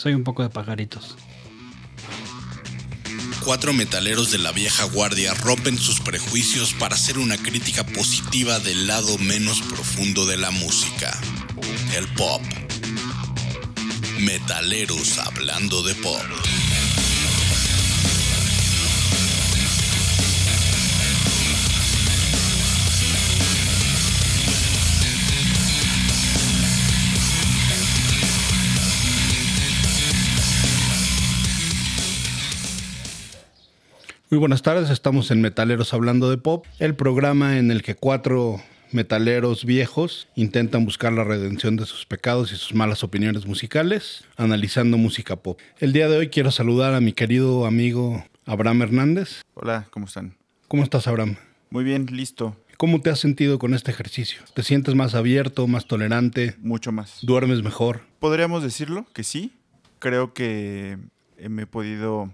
soy un poco de pajaritos. Cuatro metaleros de la vieja guardia rompen sus prejuicios para hacer una crítica positiva del lado menos profundo de la música, el pop. Metaleros hablando de pop. Muy buenas tardes, estamos en Metaleros Hablando de Pop, el programa en el que cuatro metaleros viejos intentan buscar la redención de sus pecados y sus malas opiniones musicales, analizando música pop. El día de hoy quiero saludar a mi querido amigo Abraham Hernández. Hola, ¿cómo están? ¿Cómo estás, Abraham? Muy bien, listo. ¿Cómo te has sentido con este ejercicio? ¿Te sientes más abierto, más tolerante? Mucho más. ¿Duermes mejor? Podríamos decirlo que sí. Creo que me he podido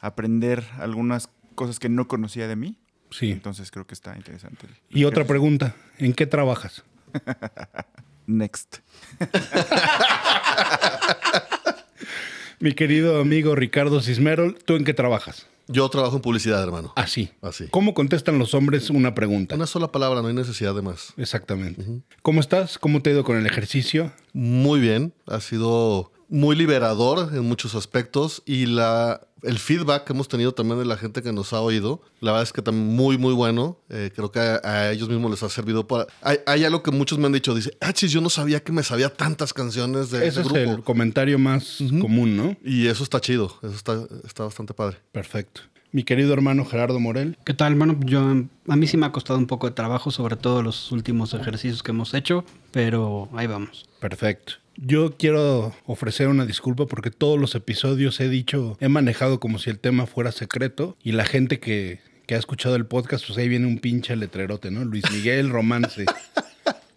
aprender algunas cosas que no conocía de mí. Sí. Entonces creo que está interesante. Y otra pregunta, ¿en qué trabajas? Next. Mi querido amigo Ricardo Cismerol, ¿tú en qué trabajas? Yo trabajo en publicidad, hermano. Así. Así. ¿Cómo contestan los hombres una pregunta? Una sola palabra, no hay necesidad de más. Exactamente. ¿Cómo estás? ¿Cómo te ha ido con el ejercicio? Muy bien, ha sido muy liberador en muchos aspectos y la, el feedback que hemos tenido también de la gente que nos ha oído, la verdad es que también muy, muy bueno. Eh, creo que a, a ellos mismos les ha servido para... Hay, hay algo que muchos me han dicho, dice, ah, chis, yo no sabía que me sabía tantas canciones de Ese ese es grupo. el comentario más común, ¿no? Y eso está chido, eso está, está bastante padre. Perfecto. Mi querido hermano Gerardo Morel. ¿Qué tal, hermano? Yo, a mí sí me ha costado un poco de trabajo, sobre todo los últimos ejercicios que hemos hecho, pero ahí vamos. Perfecto. Yo quiero ofrecer una disculpa porque todos los episodios he dicho, he manejado como si el tema fuera secreto y la gente que, que ha escuchado el podcast, pues ahí viene un pinche letrerote, ¿no? Luis Miguel Romance.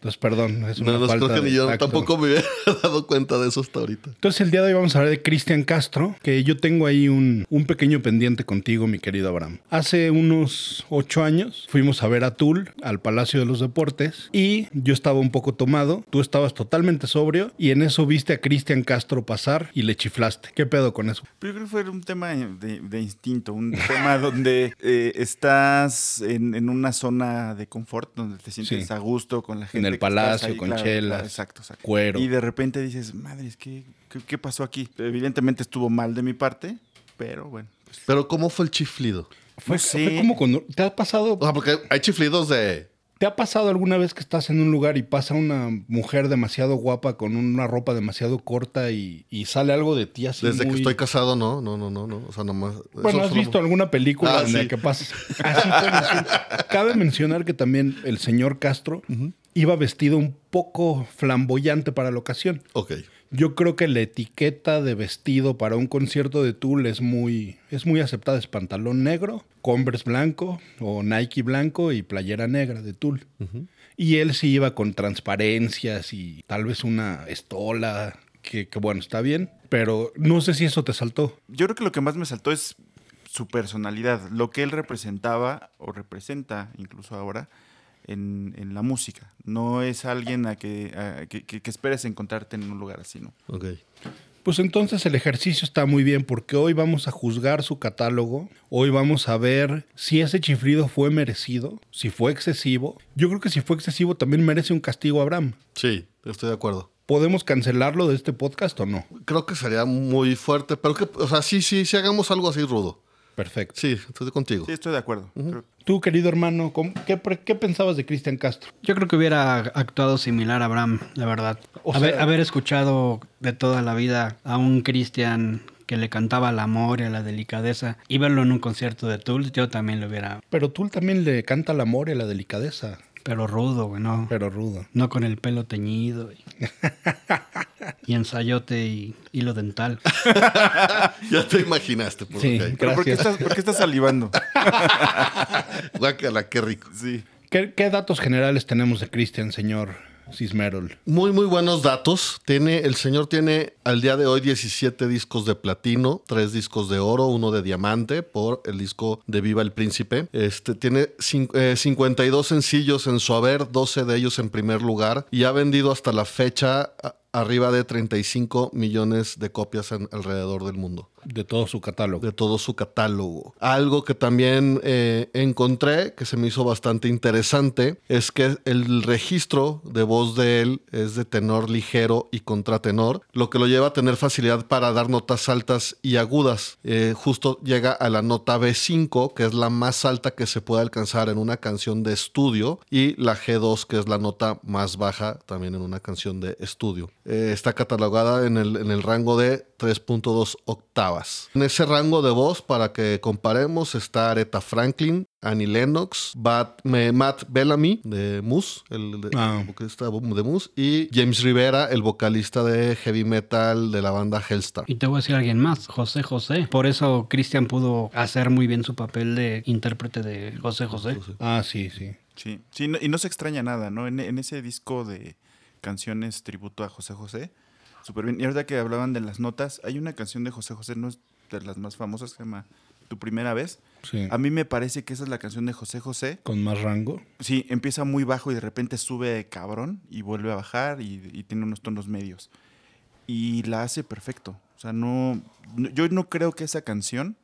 Entonces, perdón, es una No, no, falta creo que de ni yo tacto. tampoco me había dado cuenta de eso hasta ahorita. Entonces el día de hoy vamos a hablar de Cristian Castro, que yo tengo ahí un, un pequeño pendiente contigo, mi querido Abraham. Hace unos ocho años fuimos a ver a Tul al Palacio de los Deportes y yo estaba un poco tomado, tú estabas totalmente sobrio y en eso viste a Cristian Castro pasar y le chiflaste. ¿Qué pedo con eso? Pero yo creo que fue un tema de, de instinto, un tema donde eh, estás en, en una zona de confort, donde te sientes Sí. a gusto con la gente. El palacio, con chelas, exacto, exacto. cuero. Y de repente dices, madre, ¿qué, qué, qué pasó aquí? Evidentemente estuvo mal de mi parte, pero bueno. pues, Pero ¿cómo fue el chiflido? Fue, No sé. fue como cuando te ha pasado, O sea, porque hay chiflidos de... ¿te ha pasado alguna vez que estás en un lugar y pasa una mujer demasiado guapa con una ropa demasiado corta y, y sale algo de ti así Desde que estoy casado, no, no, no, no, no. O sea, nomás... Bueno, ¿has solo- visto alguna película Ah, en la que pasas? Así fue, así. Cabe mencionar que también el señor Castro iba vestido un poco flamboyante para la ocasión. Ok. Yo creo que la etiqueta de vestido para un concierto de Tool es muy, es muy aceptada. Es pantalón negro, Converse blanco o Nike blanco y playera negra de Tool. Y él sí iba con transparencias y tal vez una estola, que, que bueno, está bien. Pero no sé si eso te saltó. Yo creo que lo que más me saltó es su personalidad, lo que él representaba o representa incluso ahora en, en la música. No es alguien a que, a que, que- que esperes encontrarte en un lugar así, ¿no? Ok. Pues entonces el ejercicio está muy bien porque hoy vamos a juzgar su catálogo, hoy vamos a ver si ese chiflido fue merecido, si fue excesivo. Yo creo que si fue excesivo también merece un castigo Abraham. Sí, estoy de acuerdo. ¿Podemos cancelarlo de este podcast o no? Creo que sería muy fuerte, pero que, o sea, sí, sí, sí hagamos algo así rudo. Perfecto. Sí, estoy contigo. Sí, estoy de acuerdo. Creo- Tú, querido hermano, ¿cómo- ¿qué, pensabas de Cristian Castro? Yo creo que hubiera actuado similar a Abraham, la verdad. O haber, sea- haber escuchado de toda la vida a un Cristian que le cantaba al amor y a la delicadeza y verlo en un concierto de Tool, yo también lo hubiera, Pero tú también le canta el amor y la delicadeza, pero rudo, güey, no, pero rudo. no con el pelo teñido y, y ensayote y hilo dental. Ya te imaginaste. Por Sí. ok. Pero ¿por qué, Gracias. estás, por qué estás salivando? Guácala, qué rico. Sí. ¿Qué, qué datos generales tenemos de Cristian, señor Cismerol? Muy, muy buenos datos. Tiene, el señor tiene al día de hoy 17 discos de platino, 3 discos de oro, uno de diamante por el disco de Viva el Príncipe. Este, tiene eh, 52 sencillos en su haber, 12 de ellos en primer lugar y ha vendido hasta la fecha arriba de 35 millones de copias en- alrededor del mundo De todo su catálogo. de todo su catálogo. Algo que también eh, encontré que se me hizo bastante interesante es que el registro de voz de él es de tenor ligero y contratenor, lo que lo lleva a tener facilidad para dar notas altas y agudas. Eh, justo llega a la nota B5, que es la más alta que se puede alcanzar en una canción de estudio, y la G2, que es la nota más baja también en una canción de estudio. Eh, está catalogada en el, en el rango de 3.2 octavas. En ese rango de voz, para que comparemos, está Aretha Franklin, Annie Lennox, Bat- me- Matt Bellamy de Moose, el, de- Ah. el vocalista de Moose, y James Rivera, el vocalista de heavy metal de la banda Hellstar. Y te voy a decir alguien más, José José. Por eso Cristian pudo hacer muy bien su papel de intérprete de José José. Ah, sí, sí. Sí, sí no- y no se extraña nada, ¿no? En, en ese disco de canciones tributo a José José, súper bien. Y ahorita que hablaban de las notas, hay una canción de José José, no es de las más famosas, que se llama Tu Primera Vez. Sí. A mí me parece que esa es la canción de José José. Con más rango. Sí, empieza muy bajo y de repente sube cabrón y vuelve a bajar y, y tiene unos tonos medios. Y la hace perfecto. O sea, no, no- yo no creo que esa canción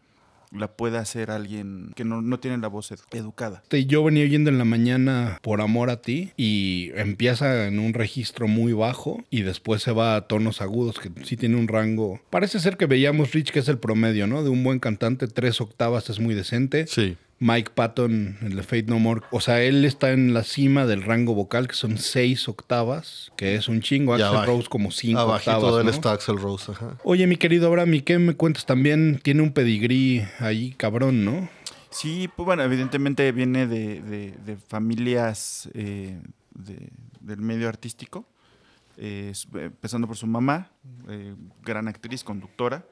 la pueda hacer alguien que no, no tiene la voz edu- educada. Yo venía oyendo en la mañana por amor a ti y empieza en un registro muy bajo y después se va a tonos agudos que sí tiene un rango. Parece ser que veíamos Rich que es el promedio, ¿no? De un buen cantante, tres octavas es muy decente. Sí. Mike Patton, el de Fate No More. O sea, él está en la cima del rango vocal, que son seis octavas, que es un chingo. Axel abajo- Rose como cinco Abajito octavas. del ¿no? está Axel Rose. Ajá. Oye, mi querido Abraham, ¿y qué me cuentas? También tiene un pedigrí ahí, cabrón, ¿no? Sí, pues bueno, evidentemente viene de, de- de familias eh, de- del medio artístico, eh, eh, empezando por su mamá, eh, gran actriz, conductora.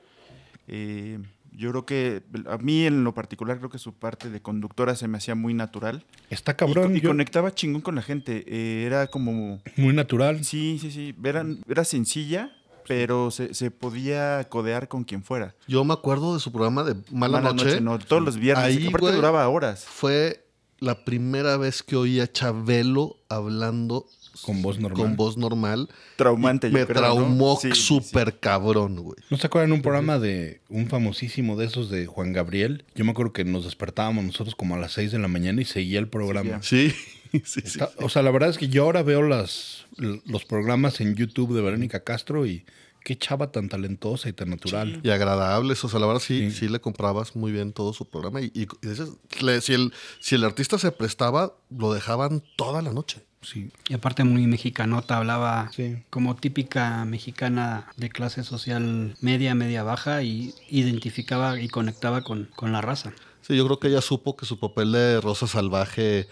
Eh, yo creo que a mí en lo particular creo que su parte de conductora se me hacía muy natural. Está cabrón, y, yo- conectaba chingón con la gente. eh, era como... muy natural. Sí, sí, sí. Era, era sencilla, pero se, se podía codear con quien fuera. Yo me acuerdo de su programa de Mala, Noche. no, todos los viernes. Ahí, Aparte güey, duraba horas. Fue la primera vez que oí a Chabelo hablando Con voz normal. con voz normal. Traumante, Y yo Me creo, ¿no? traumó Sí, sí, súper cabrón, güey. ¿No se acuerdan un programa de un famosísimo de esos de Juan Gabriel? Yo me acuerdo que nos despertábamos nosotros como a las 6 de la mañana y seguía el programa. Sí, sí, sí. Está- O sea, la verdad es que yo ahora veo las, los programas en YouTube de Verónica Castro y qué chava tan talentosa y tan natural. Y agradables, o sea, la verdad sí, Sí. sí, le comprabas muy bien todo su programa. Y, y- y le- si, el, si el artista se prestaba, lo dejaban toda la noche. Sí. Y aparte muy mexicanota, hablaba Sí. como típica mexicana de clase social media, media baja y identificaba y conectaba con, con la raza. Sí, yo creo que ella supo que su papel de Rosa Salvaje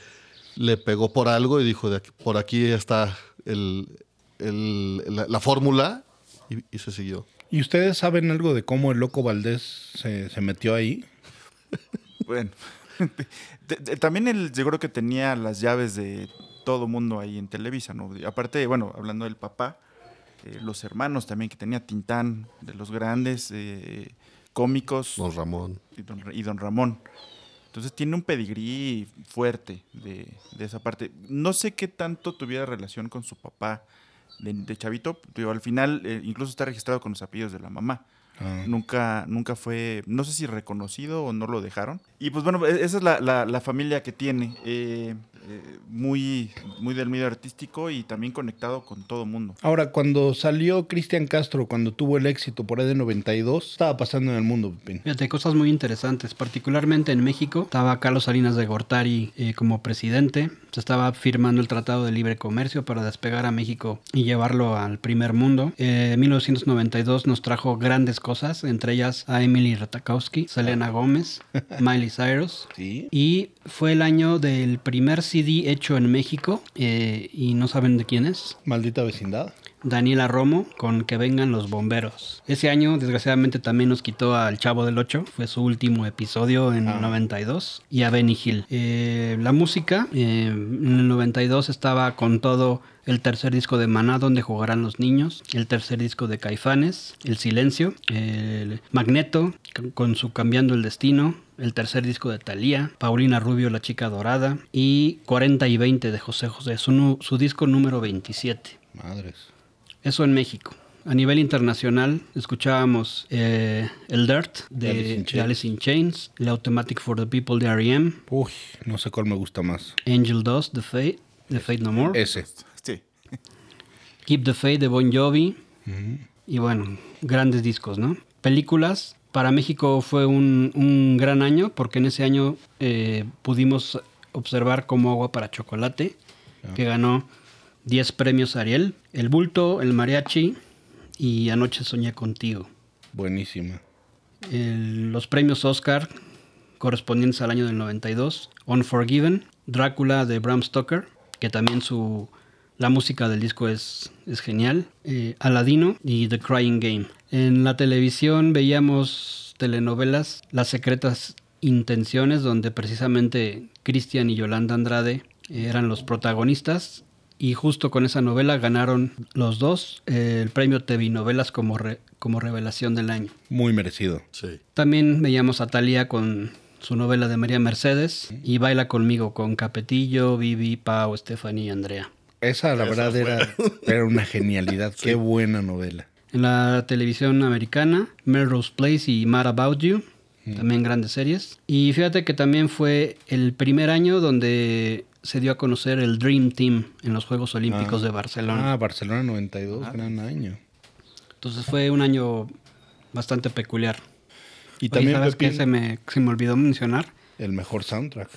le pegó por algo y dijo, de aquí- por aquí está el, el- la, la fórmula y, y se siguió. ¿Y ustedes saben algo de cómo el loco Valdés se, se metió ahí? Bueno. De- de- también él, yo creo que tenía las llaves de todo mundo ahí en Televisa, ¿no? Y aparte, bueno, hablando del papá, eh, los hermanos también, que tenía Tintán, de los grandes eh, cómicos, Don Ramón. y don, y don Ramón. Entonces tiene un pedigrí fuerte de, de esa parte. No sé qué tanto tuviera relación con su papá de, de Chavito. Digo, al final, eh, incluso está registrado con los apellidos de la mamá. Ah. Nunca, nunca fue, no sé si reconocido o no lo dejaron. Y pues bueno, e- esa es la, la- la familia que tiene. eh, eh, muy, muy del medio artístico y también conectado con todo mundo. Ahora, cuando salió Cristian Castro, cuando tuvo el éxito por ahí de 92, ¿qué estaba pasando en el mundo, Pepín? Fíjate, cosas muy interesantes, particularmente en México. Estaba Carlos Salinas de Gortari eh, como presidente. Se estaba firmando el Tratado de Libre Comercio para despegar a México y llevarlo al primer mundo. Eh, en 1992 nos trajo grandes cosas, entre ellas a Emily Ratajkowski, Selena Gómez, Miley Cyrus. Sí. Y fue el año del primer CD hecho en México eh, y no saben de quién es. Maldita vecindad. Daniela Romo con Que vengan los bomberos. Ese año, desgraciadamente, también nos quitó al Chavo del 8. Fue su último episodio en Ah. el 92. Y a Benny Hill. Eh, la música, eh, en el 92 estaba con todo el tercer disco de Maná, donde jugarán los niños. El tercer disco de Caifanes, El Silencio. El Magneto, con su Cambiando el Destino. El tercer disco de Thalía, Paulina Rubio, La Chica Dorada. Y 40 y 20 de José José, su, disco número 27. Madres. Eso en México. A nivel internacional, escuchábamos eh, El Dirt de, Alice in de Chains. Alice in Chains, El Automatic for the People de R.E.M., Uy, no sé cuál me gusta más. Angel Dust de Fate, de Fate No More, Ese. Sí. Keep the Faith de Bon Jovi, y bueno, grandes discos, ¿no? Películas. Para México fue un, un gran año porque en ese año eh, pudimos observar como agua para chocolate, que ganó 10 premios Ariel, El Bulto, El Mariachi y Anoche Soñé Contigo. Buenísima. El- los premios Oscar correspondientes al año del 92, Unforgiven, Drácula de Bram Stoker, que también su la música del disco es, es genial, eh, Aladino y The Crying Game. En la televisión veíamos telenovelas Las secretas intenciones, donde precisamente Cristian y Yolanda Andrade eran los protagonistas. Y justo con esa novela ganaron los dos eh, el premio TV Novelas como, re- como revelación del año. Muy merecido. Sí. También veíamos a Talía con su novela de María Mercedes y Baila conmigo con Capetillo, Vivi, Pau, Stephanie y Andrea. Esa, la verdad, era, era una genialidad. Qué buena novela. En la televisión americana, Melrose Place y Mad About You, también grandes series. Y fíjate que también fue el primer año donde se dio a conocer el Dream Team en los Juegos Olímpicos de Barcelona. Ah, Barcelona 92, gran año. Entonces fue un año bastante peculiar. Y Oye, también ¿sabes qué? Se me, se me olvidó mencionar el mejor soundtrack.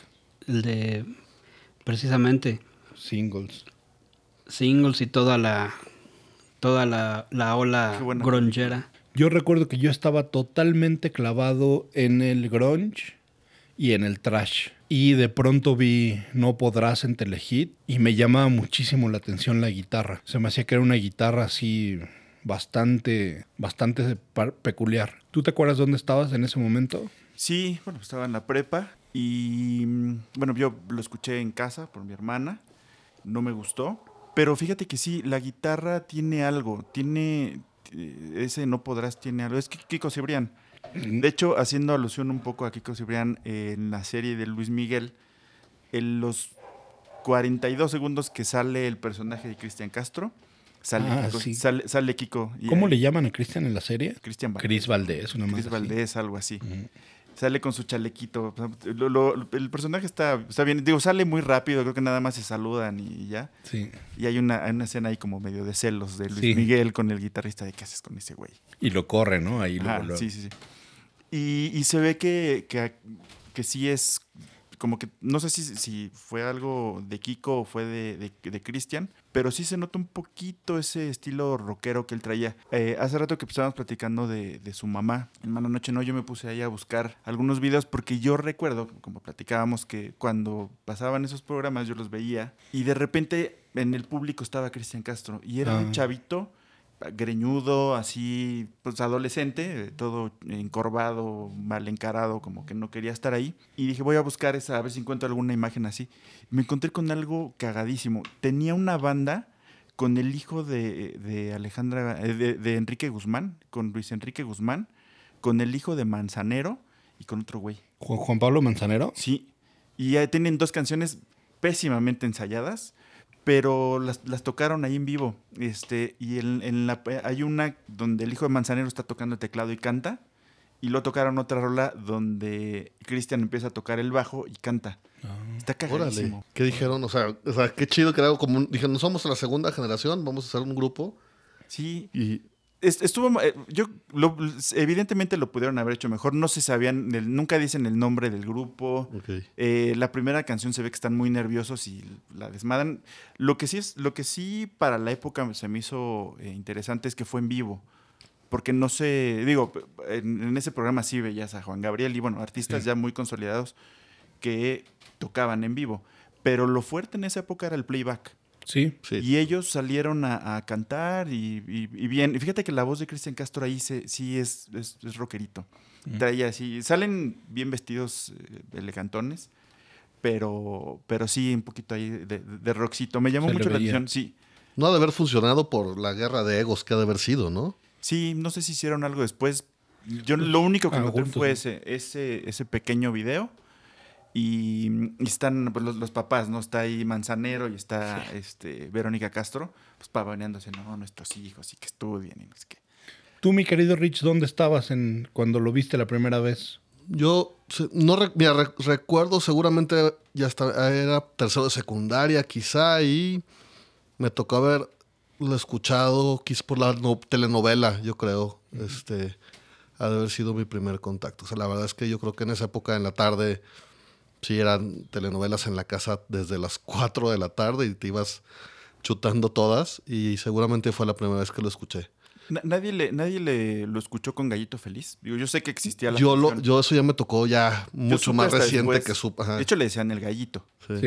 el de precisamente Singles. Singles y toda la toda la, la ola grongera. Yo recuerdo que yo estaba totalmente clavado en el grunge y en el trash. Y de pronto vi No Podrás en Telehit y me llamaba muchísimo la atención la guitarra. Se me hacía que era una guitarra así bastante, bastante peculiar. ¿Tú te acuerdas dónde estabas en ese momento? Sí, bueno, estaba en la prepa y mm, bueno, yo lo escuché en casa por mi hermana, no me gustó, pero fíjate que sí, la guitarra tiene algo, tiene eh, ese no podrás tiene algo, es Ki- Kiko Cibrián. De hecho, haciendo alusión un poco a Kiko Cibrián eh, en la serie de Luis Miguel, en los 42 segundos que sale el personaje de Cristian Castro, sale, Ah, Kiko, sí. sale, sale Kiko. y ¿Cómo le llaman a Cristian en la serie? Cristian Valdés. Cris Valdés, una. Cris así. Valdés, algo así. Sale con su chalequito. Lo- lo- el personaje está, está bien. Digo, sale muy rápido. Creo que nada más se saludan y ya. Sí. Y hay una, hay una escena ahí como medio de celos de Luis Sí. Miguel con el guitarrista de qué haces con ese güey. Y lo corre, ¿no? Ahí sí, sí, sí. Y, y se ve que, que, que sí es como que, no sé si, si fue algo de Kiko o fue de, de, de Cristian, pero sí se nota un poquito ese estilo rockero que él traía. Eh, hace rato que estábamos platicando de, de su mamá, en Mala Noche No, yo me puse ahí a buscar algunos videos porque yo recuerdo, como platicábamos, que cuando pasaban esos programas yo los veía y de repente en el público estaba Cristian Castro y era un Ah. chavito greñudo, así, pues adolescente, todo encorvado, mal encarado, como que no quería estar ahí. Y dije, voy a buscar esa, a ver si encuentro alguna imagen así. Me encontré con algo cagadísimo. Tenía una banda con el hijo de, de Alejandra, eh, de, de Enrique Guzmán, con Luis Enrique Guzmán, con el hijo de Manzanero y con otro güey. Juan, Juan Pablo Manzanero. Sí. Y ya tienen dos canciones pésimamente ensayadas, pero las, las tocaron ahí en vivo. Este, y en, en la, hay una donde el hijo de Manzanero está tocando el teclado y canta. Y luego tocaron otra rola donde Cristian empieza a tocar el bajo y canta. Está Órale. cagadísimo. ¿Qué dijeron? O sea, o sea, qué chido que era algo como un- Dijeron, no somos la segunda generación, vamos a hacer un grupo. Sí, Y Estuvo, eh, yo, lo- evidentemente lo pudieron haber hecho mejor. No se sabían, nunca dicen el nombre del grupo. Eh, la primera canción se ve que están muy nerviosos y la desmadran. Lo que sí es, lo que sí para la época se me hizo eh, interesante es que fue en vivo. Porque no sé, digo, en, en ese programa sí veías a Juan Gabriel y bueno, artistas ya muy consolidados que tocaban en vivo. Pero lo fuerte en esa época era el playback. Sí. Sí. Y ellos salieron a, a cantar y, y- y bien. Y fíjate que la voz de Cristian Castro ahí se, sí es, es, es rockerito. Trae así, salen bien vestidos, eh, elegantones, pero, pero sí un poquito ahí de, de rockcito. Me llamó Se mucho la atención, sí. No ha de haber funcionado por la guerra de egos que ha de haber sido, ¿no? Sí, no sé si hicieron algo después. Yo lo único que Ah, noté juntos, fue ese, ese, ese pequeño video. Y, y están pues, los, los papás, ¿no? Está ahí Manzanero y está este, Verónica Castro, pues pavoneándose, no, nuestros hijos y que estudien y no sé qué. Tú, mi querido Rich, ¿dónde estabas en, cuando lo viste la primera vez? Yo no mira, re- recuerdo seguramente ya está, era tercero de secundaria quizá y me tocó haberlo escuchado quizás por la no- telenovela, yo creo. Este ha de haber sido mi primer contacto. O sea, la verdad es que yo creo que en esa época en la tarde sí eran telenovelas en la casa desde las 4 de la tarde y te ibas chutando todas y seguramente fue la primera vez que lo escuché. Na- nadie le, nadie le lo escuchó con Gallito Feliz. Digo, yo sé que existía la Yo, lo, canción. yo eso ya me tocó ya mucho más reciente después. que su... ajá, De hecho, le decían el gallito. sí. Sí.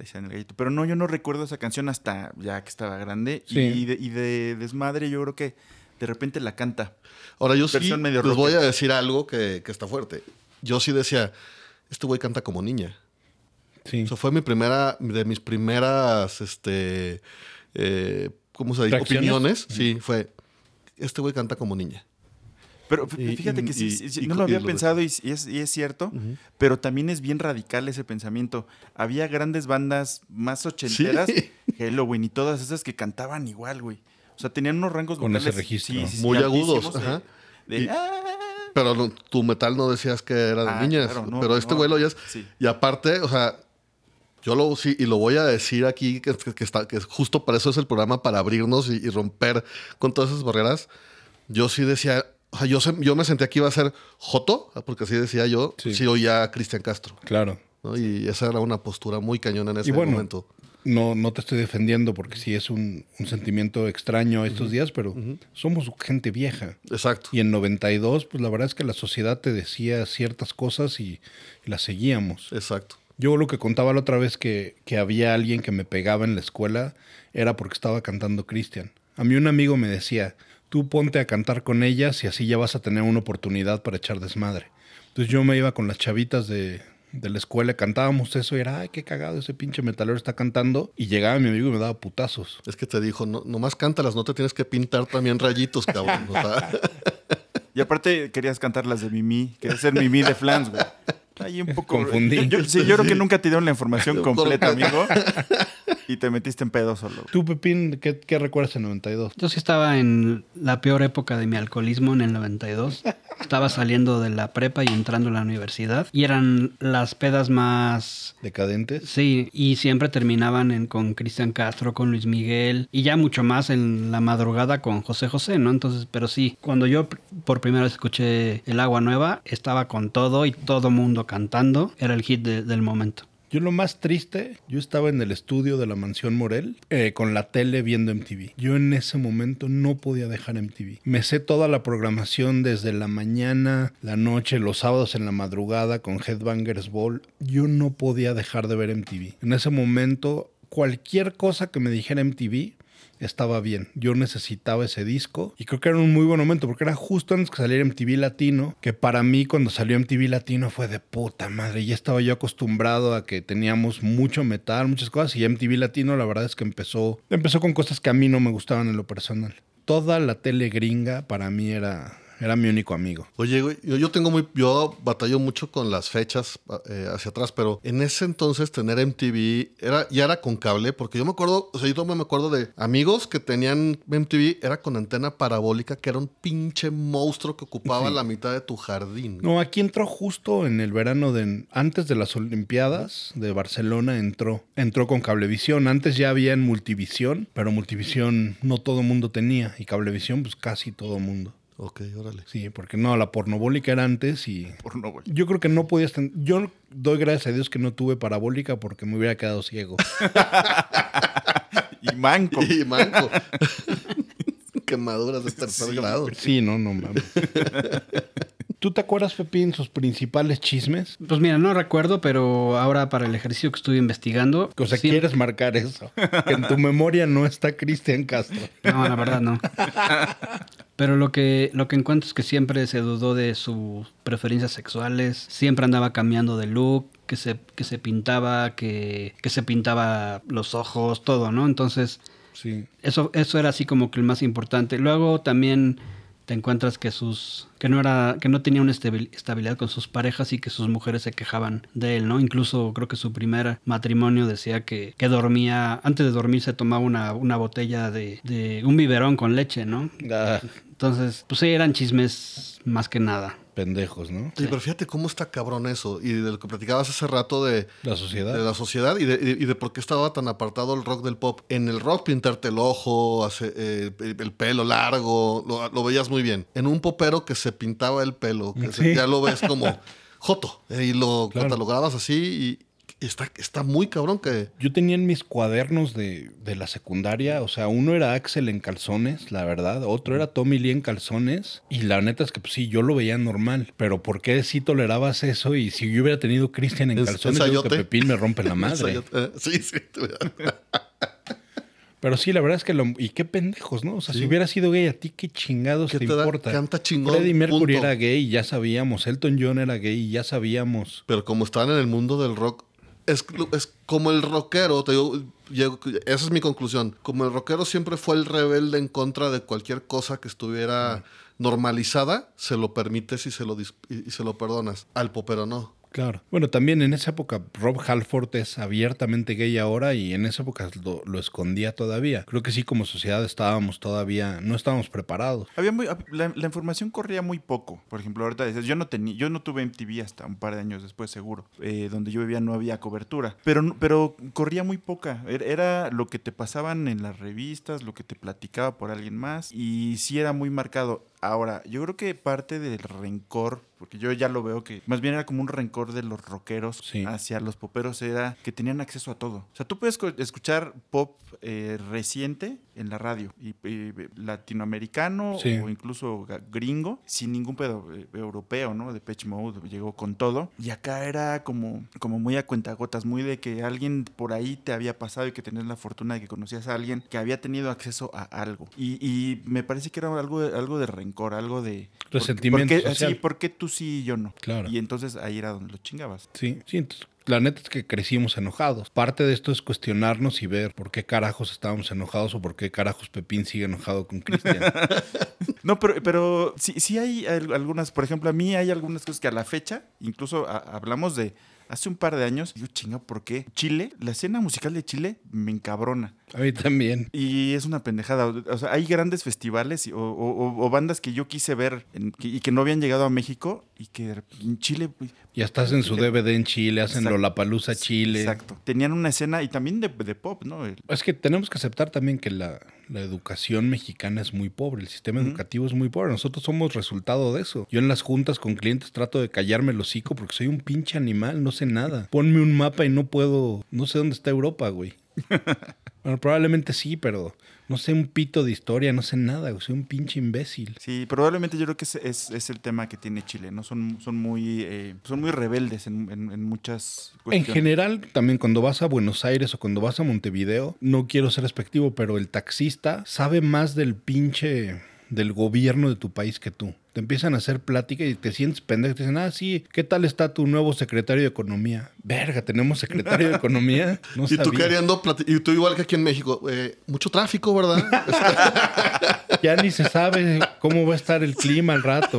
Le decían el gallito. Pero no, yo no recuerdo esa canción hasta ya que estaba grande. Sí. Y, de, y de desmadre, yo creo que de repente la canta. Ahora yo sí les voy a decir algo que, que está fuerte. Yo sí decía, este güey canta como niña. Sí. O sea, fue mi primera, de mis primeras, este, eh, ¿cómo se dice? ¿Reacciones? Opiniones. Sí, fue, este güey canta como niña. Pero fíjate y- que sí, y- sí, sí, y- no y lo había lo- pensado y, es, y es cierto, pero también es bien radical ese pensamiento. Había grandes bandas más ochenteras, Sí. Halloween y todas esas que cantaban igual, güey. O sea, tenían unos rangos Con ese registro. Muy agudos, ajá. De, de, Y- "Ah". Pero no- tu metal no decías que era de Ah, niñas. claro, no, pero este no. güey lo oyes. Sí. Y aparte, o sea, yo lo sí, y lo voy a decir aquí, que, que- que está, que justo para eso es el programa, para abrirnos y, y romper con todas esas barreras. Yo sí decía, o sea, yo, se- yo me sentía que iba a ser Joto, porque así decía yo, Sí. sí, oía a Cristian Castro. Claro. ¿no? Y esa era una postura muy cañona en ese Y bueno, momento. No, no te estoy defendiendo porque sí es un, un sentimiento extraño estos días, pero somos gente vieja. Exacto. Y en 92, pues la verdad es que la sociedad te decía ciertas cosas y, y las seguíamos. Exacto. Yo lo que contaba la otra vez que, que había alguien que me pegaba en la escuela era porque estaba cantando Cristian. A mí un amigo me decía, tú ponte a cantar con ellas y así ya vas a tener una oportunidad para echar desmadre. Entonces yo me iba con las chavitas de, de la escuela, cantábamos eso y era, ay, qué cagado, ese pinche metalero está cantando. Y llegaba mi amigo y me daba putazos. Es que te dijo, no, nomás cántalas, no te tienes que pintar también rayitos, cabrón. O sea, Y aparte querías cantar las de Mimi, querías ser Mimi de Flans, güey. Ahí un poco. Confundí. Yo, yo- sí, yo creo que nunca te dieron la información completa, amigo. Y te metiste en pedo solo. Tú, Pepín, ¿qué, qué recuerdas en 92? Yo sí estaba en la peor época de mi alcoholismo en el 92. Estaba saliendo de la prepa y entrando a la universidad. Y eran las pedas más... ¿Decadentes? Sí, y siempre terminaban en, con Cristian Castro, con Luis Miguel y ya mucho más en la madrugada con José José, ¿no? Entonces, pero sí, cuando yo por primera vez escuché El Agua Nueva, estaba con todo y todo mundo cantando. Era el hit de- del momento. Yo lo más triste, yo estaba en el estudio de la mansión Morel eh, con la tele viendo MTV. Yo en ese momento no podía dejar MTV. Me sé toda la programación desde la mañana, la noche, los sábados en la madrugada con Headbangers Ball. Yo no podía dejar de ver MTV. En ese momento, cualquier cosa que me dijera MTV estaba bien. Yo necesitaba ese disco y creo que era un muy buen momento porque era justo antes que saliera MTV Latino, que para mí cuando salió MTV Latino fue de puta madre. Ya estaba yo acostumbrado a que teníamos mucho metal, muchas cosas y MTV Latino la verdad es que empezó empezó con cosas que a mí no me gustaban en lo personal. Toda la tele gringa para mí era era mi único amigo. Oye, güey, yo, yo tengo muy, yo batallo mucho con las fechas eh, hacia atrás, pero en ese entonces tener MTV era, ya era con cable, porque yo me acuerdo, o sea, yo me acuerdo de amigos que tenían MTV, era con antena parabólica, que era un pinche monstruo que ocupaba Sí. la mitad de tu jardín. No, aquí entró justo en el verano de antes de las Olimpiadas de Barcelona entró. Entró con Cablevisión. Antes ya había en Multivisión, pero Multivisión no todo mundo tenía y Cablevisión pues casi todo mundo. Ok, órale. Sí, porque no, la pornobólica era antes y Por no, güey. yo creo que no podías ten- yo doy gracias a Dios que no tuve parabólica porque me hubiera quedado ciego. Y manco. Y manco. Quemaduras de tercer Sí. grado. Sí, no, no mames. ¿Tú te acuerdas, Pepín, sus principales chismes? Pues mira, no recuerdo, pero ahora para el ejercicio que estuve investigando... O sea, quieres marcar eso. Que en tu memoria no está Cristian Castro. No, la verdad no. Pero lo que, lo que encuentro es que siempre se dudó de sus preferencias sexuales, siempre andaba cambiando de look, que se, que se pintaba, que, que se pintaba los ojos, todo, ¿no? Entonces, Sí. eso, eso era así como que el más importante. Luego también te encuentras que sus que no era que no tenía una estabil- estabilidad con sus parejas y que sus mujeres se quejaban de él, ¿no? Incluso creo que su primer matrimonio decía que, que dormía antes de dormir se tomaba una, una botella de, de un biberón con leche, ¿no? Ah, Entonces, pues sí, eran chismes más que nada. Pendejos, ¿no? Sí, pero fíjate cómo está cabrón eso. Y de lo que platicabas hace rato de, La sociedad. de la sociedad y de, y de por qué estaba tan apartado el rock del pop. En el rock pintarte el ojo, hace, eh, el pelo largo, lo, lo veías muy bien. En un popero que se pintaba el pelo, que se- ya lo ves como joto. eh, y lo Claro. catalogabas así y está, está muy cabrón que... Yo tenía en mis cuadernos de, de la secundaria, o sea, uno era Axel en calzones, la verdad, otro era Tommy Lee en calzones, y la neta es que pues sí, yo lo veía normal, pero ¿por qué sí tolerabas eso? Y si yo hubiera tenido Cristian en ¿En- calzones, yo que? Pepín me rompe la madre. Eh, Sí, sí. Pero sí, la verdad es que lo... Y qué pendejos, ¿no? O sea, Sí. si hubiera sido gay, ¿a ti qué chingados ¿Qué te, te importa? Canta chingón, Freddie Mercury punto. era gay, ya sabíamos. Elton John era gay, ya sabíamos. Pero como están en el mundo del rock, es, es como el rockero, te digo, llego- esa es mi conclusión. Como el rockero siempre fue el rebelde en contra de cualquier cosa que estuviera normalizada, se lo permites y se lo, y se lo perdonas. Al popero no. Claro. Bueno, también en esa época Rob Halford es abiertamente gay ahora y en esa época lo, lo escondía todavía. Creo que sí, como sociedad estábamos todavía, no estábamos preparados. Había muy, la, la información corría muy poco. Por ejemplo, ahorita dices, yo no tenía, yo no tuve MTV hasta un par de años después, seguro. Eh, donde yo vivía no había cobertura. Pero, pero corría muy poca. Era, era lo que te pasaban en las revistas, lo que te platicaba por alguien más. Y sí era muy marcado. Ahora, yo creo que parte del rencor, porque yo ya lo veo que más bien era como un rencor de los rockeros Sí. hacia los poperos, era que tenían acceso a todo. O sea, tú puedes escuchar pop eh, reciente en la radio, y, y latinoamericano Sí. o incluso gringo, sin ningún pedo eh, europeo, ¿no? De Pitch Mode llegó con todo. Y acá era como, como muy a cuentagotas, muy de que alguien por ahí te había pasado y que tenías la fortuna de que conocías a alguien que había tenido acceso a algo. Y, y me parece que era algo, algo de rencor, algo de... ¿por- Resentimiento ¿por qué, social. sí, ¿por qué tú sí y yo no? Claro. Y entonces ahí era donde lo chingabas. Sí, sí, entonces, la neta es que crecimos enojados. Parte de esto es cuestionarnos y ver por qué carajos estábamos enojados o por qué carajos Pepín sigue enojado con Cristian. No, pero, pero sí, sí hay al- algunas, por ejemplo, a mí hay algunas cosas que a la fecha, incluso a- hablamos de hace un par de años, digo, chinga, ¿por qué? Chile, la escena musical de Chile me encabrona. A mí también. Y es una pendejada. O sea, hay grandes festivales o, o- o bandas que yo quise ver en- que- y que no habían llegado a México y que en Chile... Ya estás en su DVD en Chile, hacen. Lollapalooza Chile. Exacto. Tenían una escena y también de, de pop, ¿no? El- Es que tenemos que aceptar también que la, la educación mexicana es muy pobre, el sistema educativo es muy pobre. Nosotros somos resultado de eso. Yo en las juntas con clientes trato de callarme el hocico porque soy un pinche animal, no sé nada. Ponme un mapa y no puedo, no sé dónde está Europa, güey. bueno, probablemente sí, pero no sé un pito de historia, no sé nada. Soy un pinche imbécil. Sí, probablemente yo creo que ese es, es el tema que tiene Chile, ¿no? Son, son, muy, eh, son muy rebeldes en, en- en muchas En general, también cuando vas a Buenos Aires o cuando vas a Montevideo, no quiero ser respectivo, pero el taxista sabe más del pinche del gobierno de tu país que tú. Te empiezan a hacer plática y te sientes pendejo. Te dicen, ah, sí, ¿qué tal está tu nuevo secretario de Economía? Verga, ¿tenemos secretario de Economía? No y tú queriendo, y tú igual que aquí en México, eh, mucho tráfico, ¿verdad? Ya ni se sabe cómo va a estar el clima al rato.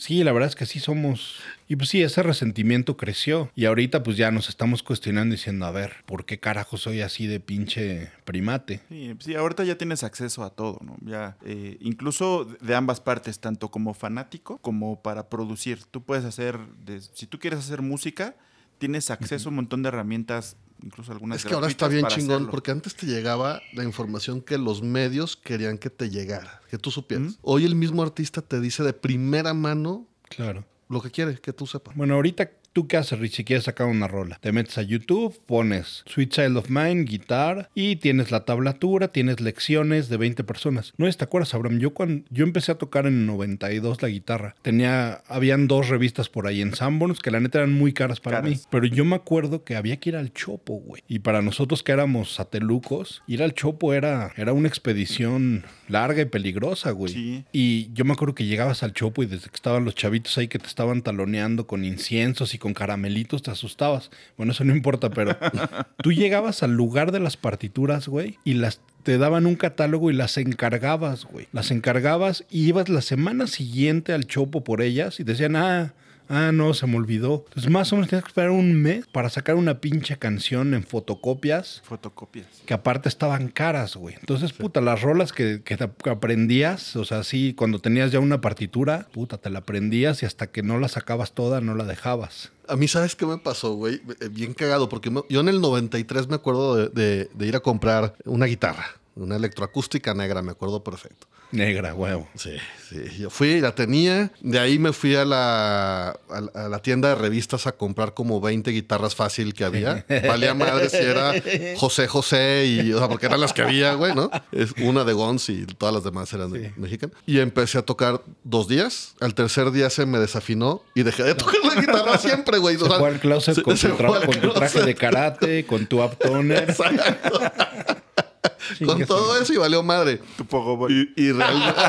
Sí, la verdad es que sí somos. Y pues sí, ese resentimiento creció. Y ahorita pues ya nos estamos cuestionando diciendo, a ver, ¿por qué carajo soy así de pinche primate? Sí, sí, ahorita ya tienes acceso a todo, ¿no? Ya, eh, incluso de ambas partes, tanto como fanático como para producir. Tú puedes hacer, de- si tú quieres hacer música, tienes acceso a un montón de herramientas, incluso algunas es que ahora está bien chingón, hacerlo. porque antes te llegaba la información que los medios querían que te llegara, que tú supieras. Hoy el mismo artista te dice de primera mano Claro. lo que quiere que tú sepas. Bueno, ahorita, ¿tú qué haces, Rich? Si quieres sacar una rola, te metes a YouTube, pones Sweet Child of Mine, guitar, y tienes la tablatura, tienes lecciones de 20 personas. No te acuerdas, Abraham, yo cuando yo empecé a tocar en 92 la guitarra, tenía, habían dos revistas por ahí en Sanborns que la neta eran muy caras para Caras. mí. Pero yo me acuerdo que había que ir al Chopo, güey. Y para nosotros que éramos satelucos, ir al Chopo era, era una expedición larga y peligrosa, güey. Sí. Y yo me acuerdo que llegabas al Chopo y desde que estaban los chavitos ahí que te estaban taloneando con inciensos y con caramelitos te asustabas. Bueno, eso no importa, pero tú llegabas al lugar de las partituras, güey, y las te daban un catálogo y las encargabas, güey. Las encargabas y ibas la semana siguiente al chopo por ellas y decían, ah, Ah, no, se me olvidó. Entonces, más o menos tienes que esperar un mes para sacar una pinche canción en fotocopias. Fotocopias. Que aparte estaban caras, güey. Entonces, puta, las rolas que, que, aprendías, o sea, sí, cuando tenías ya una partitura, puta, te la aprendías y hasta que no la sacabas toda, no la dejabas. A mí, ¿sabes qué me pasó, güey? Eh, bien cagado, porque yo en el 93 me acuerdo de ir a comprar una guitarra, una electroacústica negra, me acuerdo perfecto. Negra, huevo. Sí, sí. Yo fui, la tenía. De ahí me fui a la, a, la tienda de revistas a comprar como 20 guitarras fácil que había. Valía madre si era José José y, o sea, porque eran las que había, güey, ¿no? Es una de Gons y todas las demás eran de mexicanas. Y empecé a tocar dos días. Al tercer día se me desafinó y dejé de tocar la guitarra siempre, güey. Se fue al closet con, tu, con tu traje de karate, con tu abtoner. Exacto. Con todo eso y valió madre. Tu pogobol. Y, y realmente.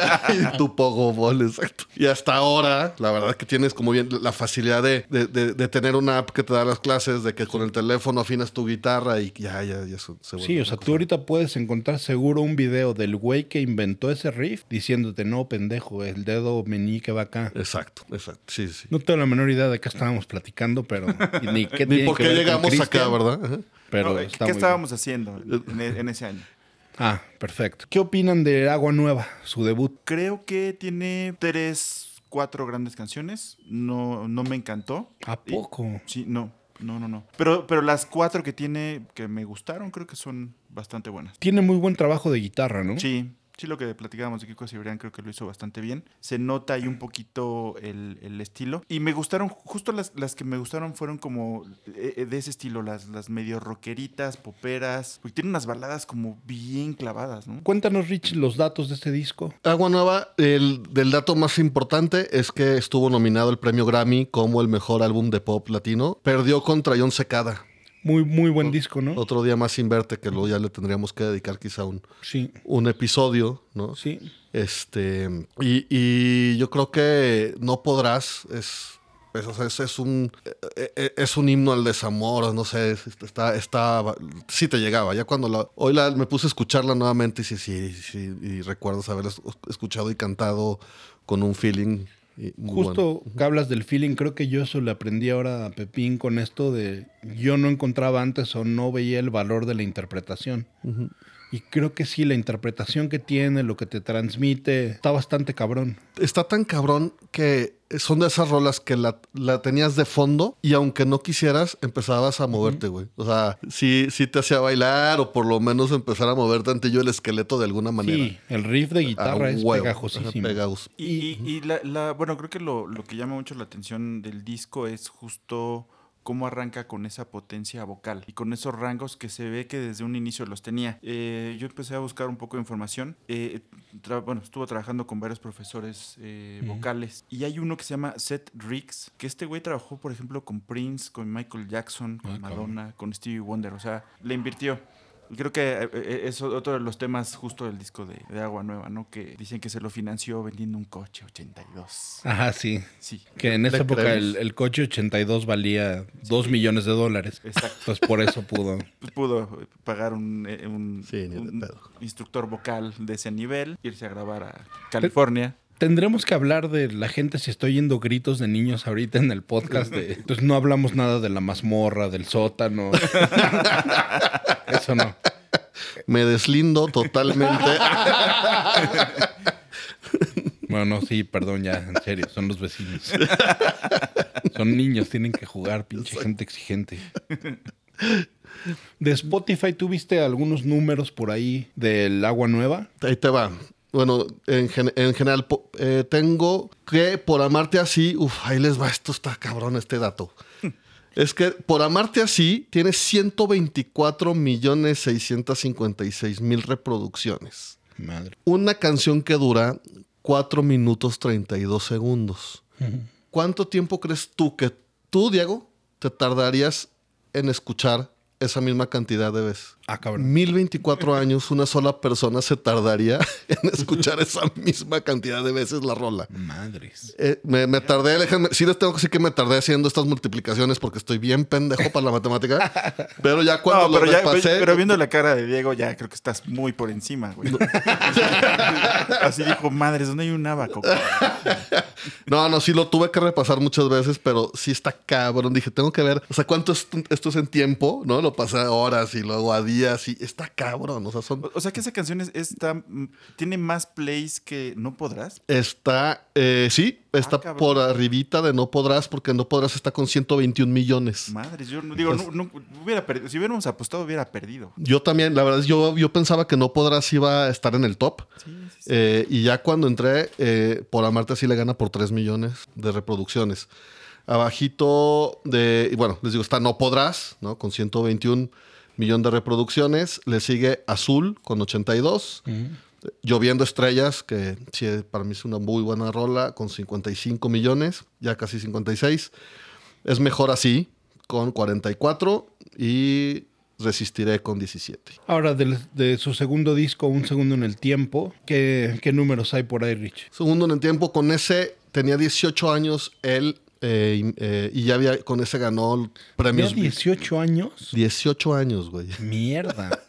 tu pogobol, exacto. Y hasta ahora, la verdad que tienes como bien la facilidad de, de, tener una app que te da las clases, de que con el teléfono afinas tu guitarra y ya, ya, ya se, vuelve. Sí, o sea, tú ahorita puedes encontrar seguro un video del güey que inventó ese riff diciéndote, no, pendejo, el dedo meñique va acá. Exacto, exacto. Sí, sí. No tengo la menor idea de qué estábamos platicando, pero ni qué ni por qué llegamos acá, ¿verdad? Pero ¿Qué estábamos haciendo en ese año? Ah, perfecto. ¿Qué opinan de Agua Nueva, su debut? Creo que tiene tres, cuatro grandes canciones. No, no me encantó. ¿A poco? sí, no. No, no, no. Pero, pero las cuatro que tiene que me gustaron, creo que son bastante buenas. Tiene muy buen trabajo de guitarra, ¿no? Sí, Sí, lo que platicábamos de Kiko Cibrián creo que lo hizo bastante bien. Se nota ahí un poquito el, estilo. Y me gustaron, justo las, las, que me gustaron fueron como eh, de ese estilo, las, las medio rockeritas, poperas. Porque tiene unas baladas como bien clavadas, ¿no? Cuéntanos, Rich, los datos de este disco. Agua Nueva, el del dato más importante es que estuvo nominado el premio Grammy como el mejor álbum de pop latino. Perdió contra John Secada. Muy, muy buen disco, ¿no? Otro día más sin verte, que luego ya le tendríamos que dedicar quizá un, un episodio, ¿no? Sí. Este, y, y yo creo que no podrás, es, es, es, un, e, e, es un himno al desamor, no sé, está, está, sí te llegaba. Ya cuando la, hoy la, me puse a escucharla nuevamente y sí, sí, sí, y recuerdo haber escuchado y cantado con un feeling Justo que hablas del feeling, creo que yo eso le aprendí ahora a Pepín con esto de yo no encontraba antes o no veía el valor de la interpretación. Y creo que sí, la interpretación que tiene, lo que te transmite, está bastante cabrón. Está tan cabrón que son de esas rolas que la, tenías de fondo y aunque no quisieras, empezabas a moverte, güey. O sea, sí, sí te hacía bailar o por lo menos empezar a moverte ante yo el esqueleto de alguna manera. Sí, el riff de guitarra es pegajosísimo. Y, y, la, bueno, creo que lo, lo que llama mucho la atención del disco es justo cómo arranca con esa potencia vocal y con esos rangos que se ve que desde un inicio los tenía. Eh, yo empecé a buscar un poco de información. Eh, bueno, estuvo trabajando con varios profesores eh, vocales y hay uno que se llama Seth Riggs, que este güey trabajó, por ejemplo, con Prince, con Michael Jackson, con ah, Madonna, con Stevie Wonder. O sea, le invirtió creo que eh, eh, es otro de los temas justo del disco de, Agua Nueva, ¿no? Que dicen que se lo financió vendiendo un coche 82. Ajá, sí. Sí. Que en esa época el, coche 82 valía 2 millones de dólares. Exacto. Pues por eso pudo. Pues pudo pagar un, eh, un, instructor vocal de ese nivel, irse a grabar a California. Tendremos que hablar de la gente si estoy yendo gritos de niños ahorita en el podcast. De, entonces no hablamos nada de la mazmorra, del sótano. Eso no. Me deslindo totalmente. Bueno, sí, perdón, ya, en serio, son los vecinos. Son niños, tienen que jugar, pinche gente exigente. De Spotify, ¿tuviste algunos números por ahí del agua nueva? Ahí te va. Bueno, en, general, eh, tengo que por amarte así, uff, ahí les va, esto está cabrón este dato. es que por amarte así tiene 124 millones 656 mil reproducciones. Madre. Una canción que dura 4 minutos 32 segundos. ¿Cuánto tiempo crees tú que tú, Diego, te tardarías en escuchar esa misma cantidad de veces? Ah, cabrón. 1024 años una sola persona se tardaría en escuchar esa misma cantidad de veces la rola. Madres. Eh, me, me tardé, déjenme, sí les tengo que decir que me tardé haciendo estas multiplicaciones porque estoy bien pendejo para la matemática. Pero ya cuando No, pero, lo ya, repasé, pero viendo la cara de Diego, ya creo que estás muy por encima, güey. Así dijo, madres, ¿dónde hay un abaco? No, no, sí lo tuve que repasar muchas veces, pero sí está cabrón. Dije, tengo que ver, o sea, cuánto es, esto es en tiempo, ¿no? Lo pasé a horas y luego a días y está cabrón. O sea, son. O sea que esa canción es, está, mm, tiene más plays que no podrás. Está, eh, sí, está cabrón. por arribita de No Podrás, porque No Podrás está con 121 millones. Madres, yo no digo, no, no- hubiera perdido. Si hubiéramos apostado, hubiera perdido. Yo también, la verdad, es yo, yo pensaba que No Podrás iba a estar en el top. Sí, sí, sí. Eh, y ya cuando entré, eh, por Amarte sí le gana por 3 millones de reproducciones. Abajito de, bueno, les digo, está No Podrás, ¿no? Con 121 millones de reproducciones. Le sigue Azul con 82. Lloviendo Estrellas, que sí, para mí es una muy buena rola, con 55 millones, ya casi 56. Es mejor así, con 44. Y Resistiré con 17. Ahora, del- de, su segundo disco, Un Segundo en el Tiempo, ¿qué, qué números hay por ahí, Rich? Segundo en el tiempo, con ese tenía 18 años él eh, y, eh, y ya había, con ese ganó ¿Tenía premios. 18 años? 18 años, güey. Mierda.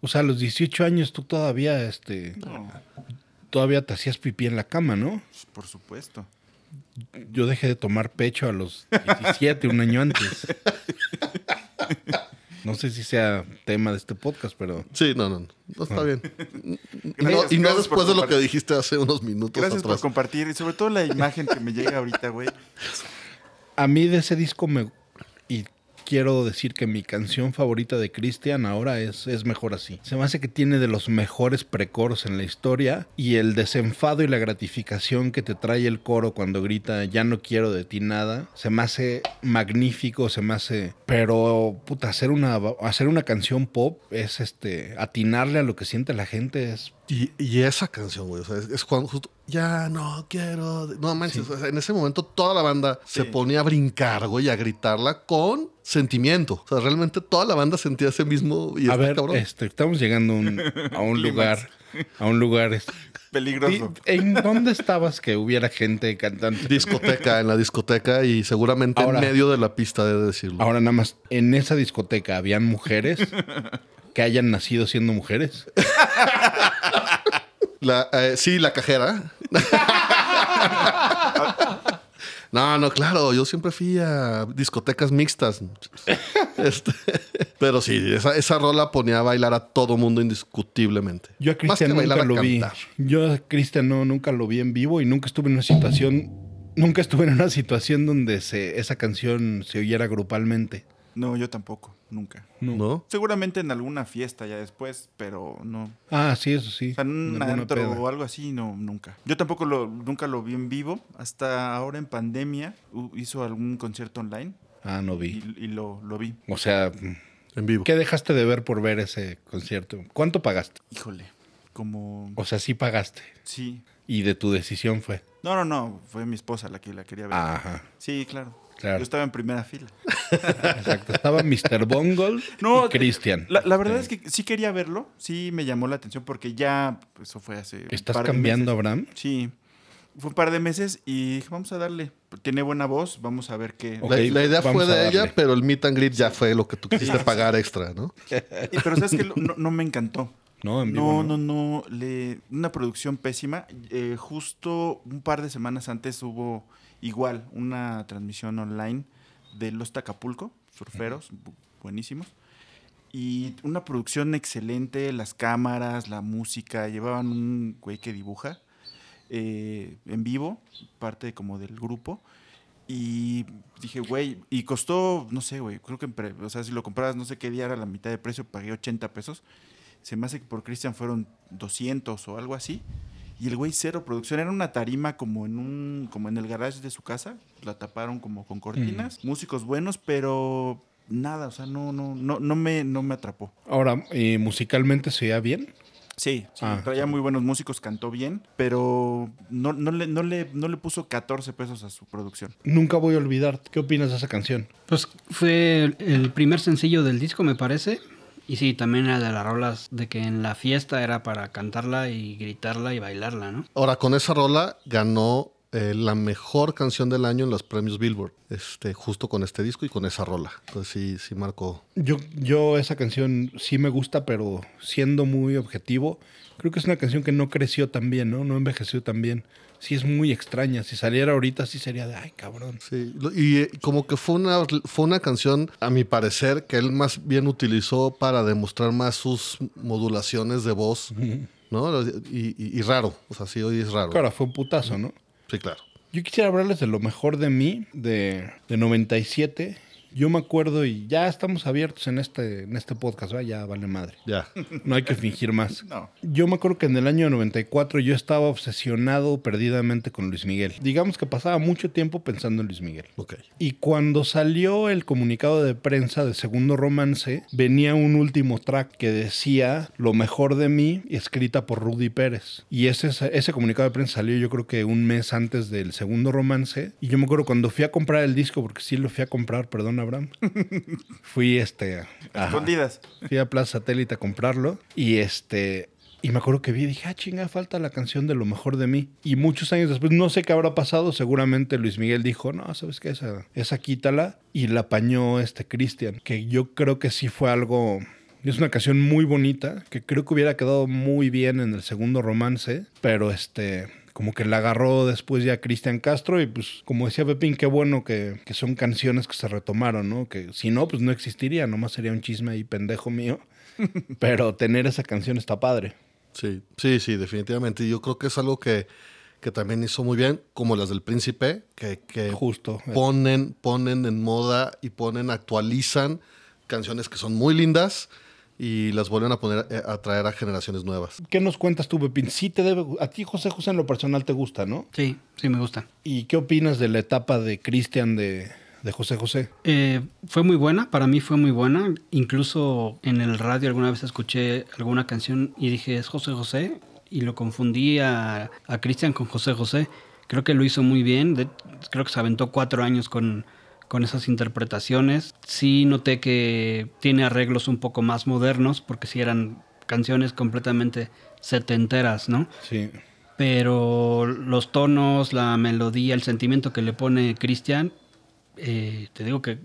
O sea, a los 18 años tú todavía, este, No, todavía te hacías pipí en la cama, ¿no? pues, por supuesto. Yo dejé de tomar pecho a los 17, un año antes. No sé si sea tema de este podcast, pero Sí, no, no, no, no está bien. Y no, y después de lo que dijiste hace unos minutos Gracias por compartir. Y sobre todo la imagen que me llega ahorita, güey. a mí de ese disco me... Y quiero decir que mi canción favorita de Christian ahora es, es Mejor Así. Se me hace que tiene de los mejores precoros en la historia y el desenfado y la gratificación que te trae el coro cuando grita ya no quiero de ti nada, se me hace magnífico, se me hace... Pero, puta, hacer una, hacer una canción pop es este... Atinarle a lo que siente la gente es... Y, y esa canción, güey, o sea, es, es cuando justo, ya no quiero, de-". no manches, sea, en ese momento toda la banda se Sí. ponía a brincar, güey, y a gritarla con sentimiento. O sea, realmente toda la banda sentía ese mismo y A ver, cabrón. este, estamos llegando a un, a un lugar... A un lugar... este, Peligroso. ¿En dónde estabas que hubiera gente cantando? discoteca, en la discoteca y seguramente Ahora- en medio de la pista, de decirlo. Ahora nada más, en esa discoteca habían mujeres que hayan nacido siendo mujeres. La, eh, sí, la cajera. No, no, claro, yo siempre fui a discotecas mixtas. Este, pero sí, esa, esa rola ponía a bailar a todo mundo indiscutiblemente. Yo a Cristian nunca bailar, a lo vi. Yo a Cristian no, nunca lo vi en vivo y nunca estuve en una situación, nunca estuve en una situación donde se, esa canción se oyera grupalmente. No, yo tampoco. Nunca. ¿No? Seguramente en alguna fiesta ya después, pero no. Ah, sí, eso sí. O sea, en un antro peda. o algo así, no, nunca. Yo tampoco lo, nunca lo vi en vivo. Hasta ahora en pandemia hizo algún concierto online Ah, no y, vi. y lo, lo vi. O sea, En vivo. ¿qué dejaste de ver por ver ese concierto? ¿Cuánto pagaste? Híjole, como... O sea, sí pagaste. Sí. Y de tu decisión fue. No, no, no, fue mi esposa la que la quería ver. Ajá. Sí, claro. Claro. Yo estaba en primera fila. Exacto. Estaba Mr. Bungle No, y Cristian. La, la verdad es que sí quería verlo, sí me llamó la atención porque ya, pues, eso fue hace... un ¿Estás par de cambiando, meses. Abraham? Sí, fue un par de meses y dije, vamos a darle. Tiene buena voz, vamos a ver qué... Ok. La, la idea fue a de ella, pero el meet and greet ya fue lo que tú quisiste pagar extra, ¿no? Y- Pero sabes que no, no me encantó. No, en vivo. No, no, no, le, una producción pésima. Eh, justo un par de semanas antes hubo igual una transmisión online de Los Tacapulco, surferos, bu- buenísimos. Y una producción excelente, las cámaras, la música, llevaban un güey que dibuja eh, en vivo, parte como del grupo. Y dije, güey, y costó, no sé, güey, creo que, o sea, si lo comprabas no sé qué día era la mitad de precio, pagué 80 pesos. Se me hace que por Christian fueron 200 o algo así. Y el güey cero producción. Era una tarima como en un como en el garage de su casa. La taparon como con cortinas. Músicos buenos, pero nada, o sea, no no no no me no me atrapó. Ahora, ¿y musicalmente se oía bien? Sí, sí, Ah. traía muy buenos músicos, cantó bien, pero no, no, le, no, le, no le puso 14 pesos a su producción. Nunca voy a olvidar. ¿Qué opinas de esa canción? Pues fue el primer sencillo del disco, me parece. Y sí, también era de las rolas de que en la fiesta era para cantarla y gritarla y bailarla, ¿no? Ahora, con esa rola ganó eh, la mejor canción del año en los premios Billboard, este, justo con este disco y con esa rola. Entonces sí, sí marcó. Yo, yo esa canción sí me gusta, pero siendo muy objetivo, creo que es una canción que no creció tan bien, ¿no? No envejeció tan bien. Sí es muy extraña. Si saliera ahorita sí sería de, ay, cabrón. Sí, y eh, como que fue una, fue una canción, a mi parecer, que él más bien utilizó para demostrar más sus modulaciones de voz, ¿no? Y, y- y raro, o sea, sí, hoy es raro. Claro, fue un putazo, ¿no? Sí, claro. Yo quisiera hablarles de lo mejor de mí, de, de 97. Yo me acuerdo y ya estamos abiertos en este, en este podcast, ¿verdad? ya vale madre. Ya. No hay que fingir más. No. Yo me acuerdo que en el año 94 yo estaba obsesionado perdidamente con Luis Miguel. Digamos que pasaba mucho tiempo pensando en Luis Miguel. Ok. Y cuando salió el comunicado de prensa de Segundo Romance, venía un último track que decía Lo mejor de mí, escrita por Rudy Pérez. Y ese, ese comunicado de prensa salió yo creo que un mes antes del Segundo Romance. Y yo me acuerdo cuando fui a comprar el disco, porque sí lo fui a comprar, perdón Abraham, fui este... a- Escondidas. Fui a Plaza Satélite a comprarlo y este y me acuerdo que vi y dije, ah, chinga, falta la canción de lo mejor de mí. Y muchos años después, no sé qué habrá pasado, seguramente Luis Miguel dijo, no, ¿sabes qué? Esa, esa quítala. Y la apañó este Cristian, que yo creo que sí fue algo... Es una canción muy bonita, que creo que hubiera quedado muy bien en el segundo romance, pero este como que la agarró después ya Cristian Castro y pues como decía Pepín, qué bueno que, que son canciones que se retomaron, ¿no? Que si no, pues no existiría, nomás sería un chisme ahí pendejo mío. Pero tener esa canción está padre. Sí, sí, sí, definitivamente. Y Yo creo que es algo que, que también hizo muy bien, como las del Príncipe, que, que Justo. ponen, ponen en moda y ponen, actualizan canciones que son muy lindas y las vuelven a poner eh, a traer a generaciones nuevas. ¿Qué nos cuentas tú, Pepín? Sí te debe... A ti, José José, en lo personal te gusta, ¿no? Sí, sí me gusta. ¿Y qué opinas de la etapa de Cristian de, de José José? Eh, fue muy buena, para mí fue muy buena. Incluso en el radio alguna vez escuché alguna canción y dije, es José José, y lo confundí a, a Cristian con José José. Creo que lo hizo muy bien, de- creo que se aventó cuatro años con, con esas interpretaciones. Sí noté que tiene arreglos un poco más modernos, porque sí eran canciones completamente setenteras, ¿no? Sí. Pero los tonos, la melodía, el sentimiento que le pone Cristian, eh, te digo que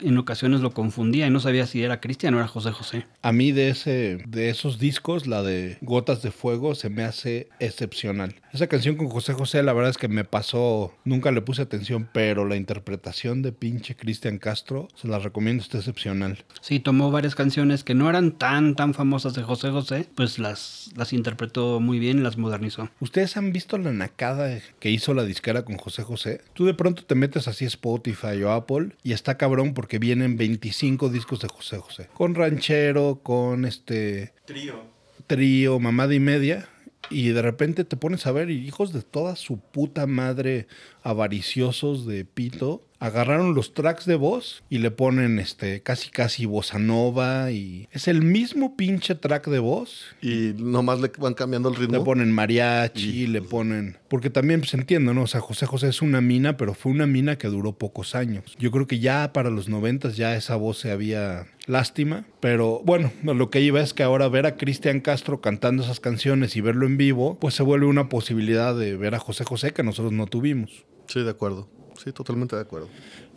en ocasiones lo confundía y no sabía si era Cristian o era José José. A mí de, ese, de esos discos, la de Gotas de Fuego, se me hace excepcional. Esa canción con José José, la verdad es que me pasó, nunca le puse atención, pero la interpretación de pinche Cristian Castro, se la recomiendo, está excepcional. Sí, tomó varias canciones que no eran tan, tan famosas de José José, pues las, las interpretó muy bien y las modernizó. ¿Ustedes han visto la nacada que hizo la disquera con José José? Tú de pronto te metes así a Spotify o Apple y está cabrón porque vienen 25 discos de José José. Con ranchero, con este Trío. trío, mamada y media. Y de repente te pones a ver, hijos de toda su puta madre avariciosos de pito, agarraron los tracks de voz y le ponen este casi casi bossa nova y es el mismo pinche track de voz. Y nomás le van cambiando el Le ritmo. ponen mariachi, le ponen... Porque también pues entiendo, ¿no? O sea, José José es una mina, pero fue una mina que duró pocos años. Yo creo que ya para los noventas ya esa voz se había... Lástima, pero bueno, lo que iba es que ahora ver a Cristian Castro cantando esas canciones y verlo en vivo, pues se vuelve una posibilidad de ver a José José que nosotros no tuvimos. Sí, de acuerdo. Sí, totalmente de acuerdo.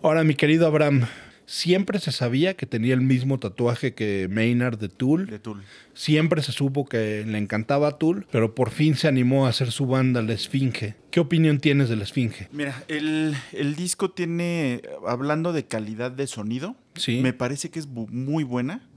Ahora, mi querido Abraham, siempre se sabía que tenía el mismo tatuaje que Maynard de Tool. De Tool. Siempre se supo que le encantaba Tool, pero por fin se animó a hacer su banda La Esfinge. ¿Qué opinión tienes de La Esfinge? Mira, el, el disco tiene, hablando de calidad de sonido, Sí. me parece que es muy buena.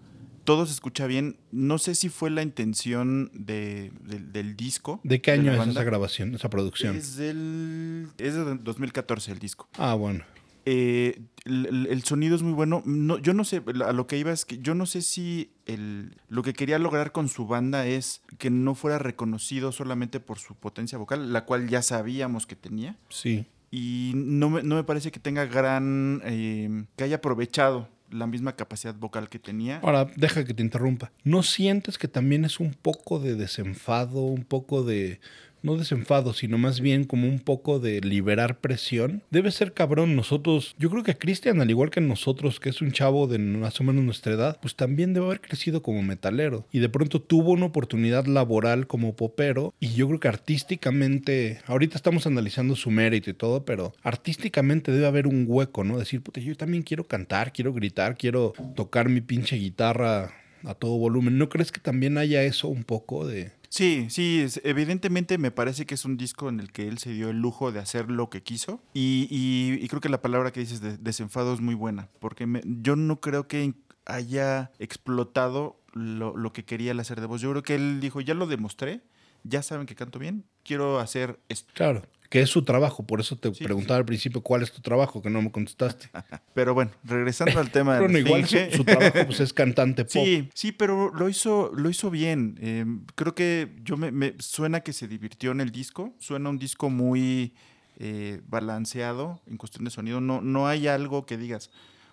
Todo se escucha bien. No sé si fue la intención de- del- del disco. ¿De qué año es esa grabación, esa producción? Es del es de 2014 el disco. Ah, bueno. Eh, el, el- el sonido es muy bueno. No, yo no sé, a lo que iba es que yo no sé si el, lo que quería lograr con su banda es que no fuera reconocido solamente por su potencia vocal, la cual ya sabíamos que tenía. Sí. Y no me, no me parece que tenga gran. eh, que haya aprovechado la misma capacidad vocal que tenía. Ahora, deja que te interrumpa. ¿No sientes que también es un poco de desenfado, un poco de no desenfado, sino más bien como un poco de liberar presión, debe ser cabrón. Nosotros, yo creo que Cristian, al igual que nosotros, que es un chavo de más o menos nuestra edad, pues también debe haber crecido como metalero. Y de pronto tuvo una oportunidad laboral como popero. Y yo creo que artísticamente, ahorita estamos analizando su mérito y todo, pero artísticamente debe haber un hueco, ¿no? Decir, puta, yo también quiero cantar, quiero gritar, quiero tocar mi pinche guitarra a todo volumen. ¿No crees que también haya eso un poco de... Sí, sí, evidentemente me parece que es un disco en el que él se dio el lujo de hacer lo que quiso y, y- y creo que la palabra que dices de desenfado es muy buena, porque me- yo no creo que haya explotado lo, lo que quería él hacer de voz. Yo creo que él dijo, ya lo demostré, ya saben que canto bien, quiero hacer esto. Claro, que es su trabajo. Por eso te Sí, preguntaba al principio cuál es tu trabajo, que no me contestaste. Pero bueno, regresando al tema de Bueno, igual su, su trabajo pues, es cantante pop. Sí, sí, pero lo hizo, lo hizo bien. Eh, creo que yo me, me- suena que se divirtió en el disco. Suena un disco muy eh, balanceado en cuestión de sonido. No, no hay algo que digas,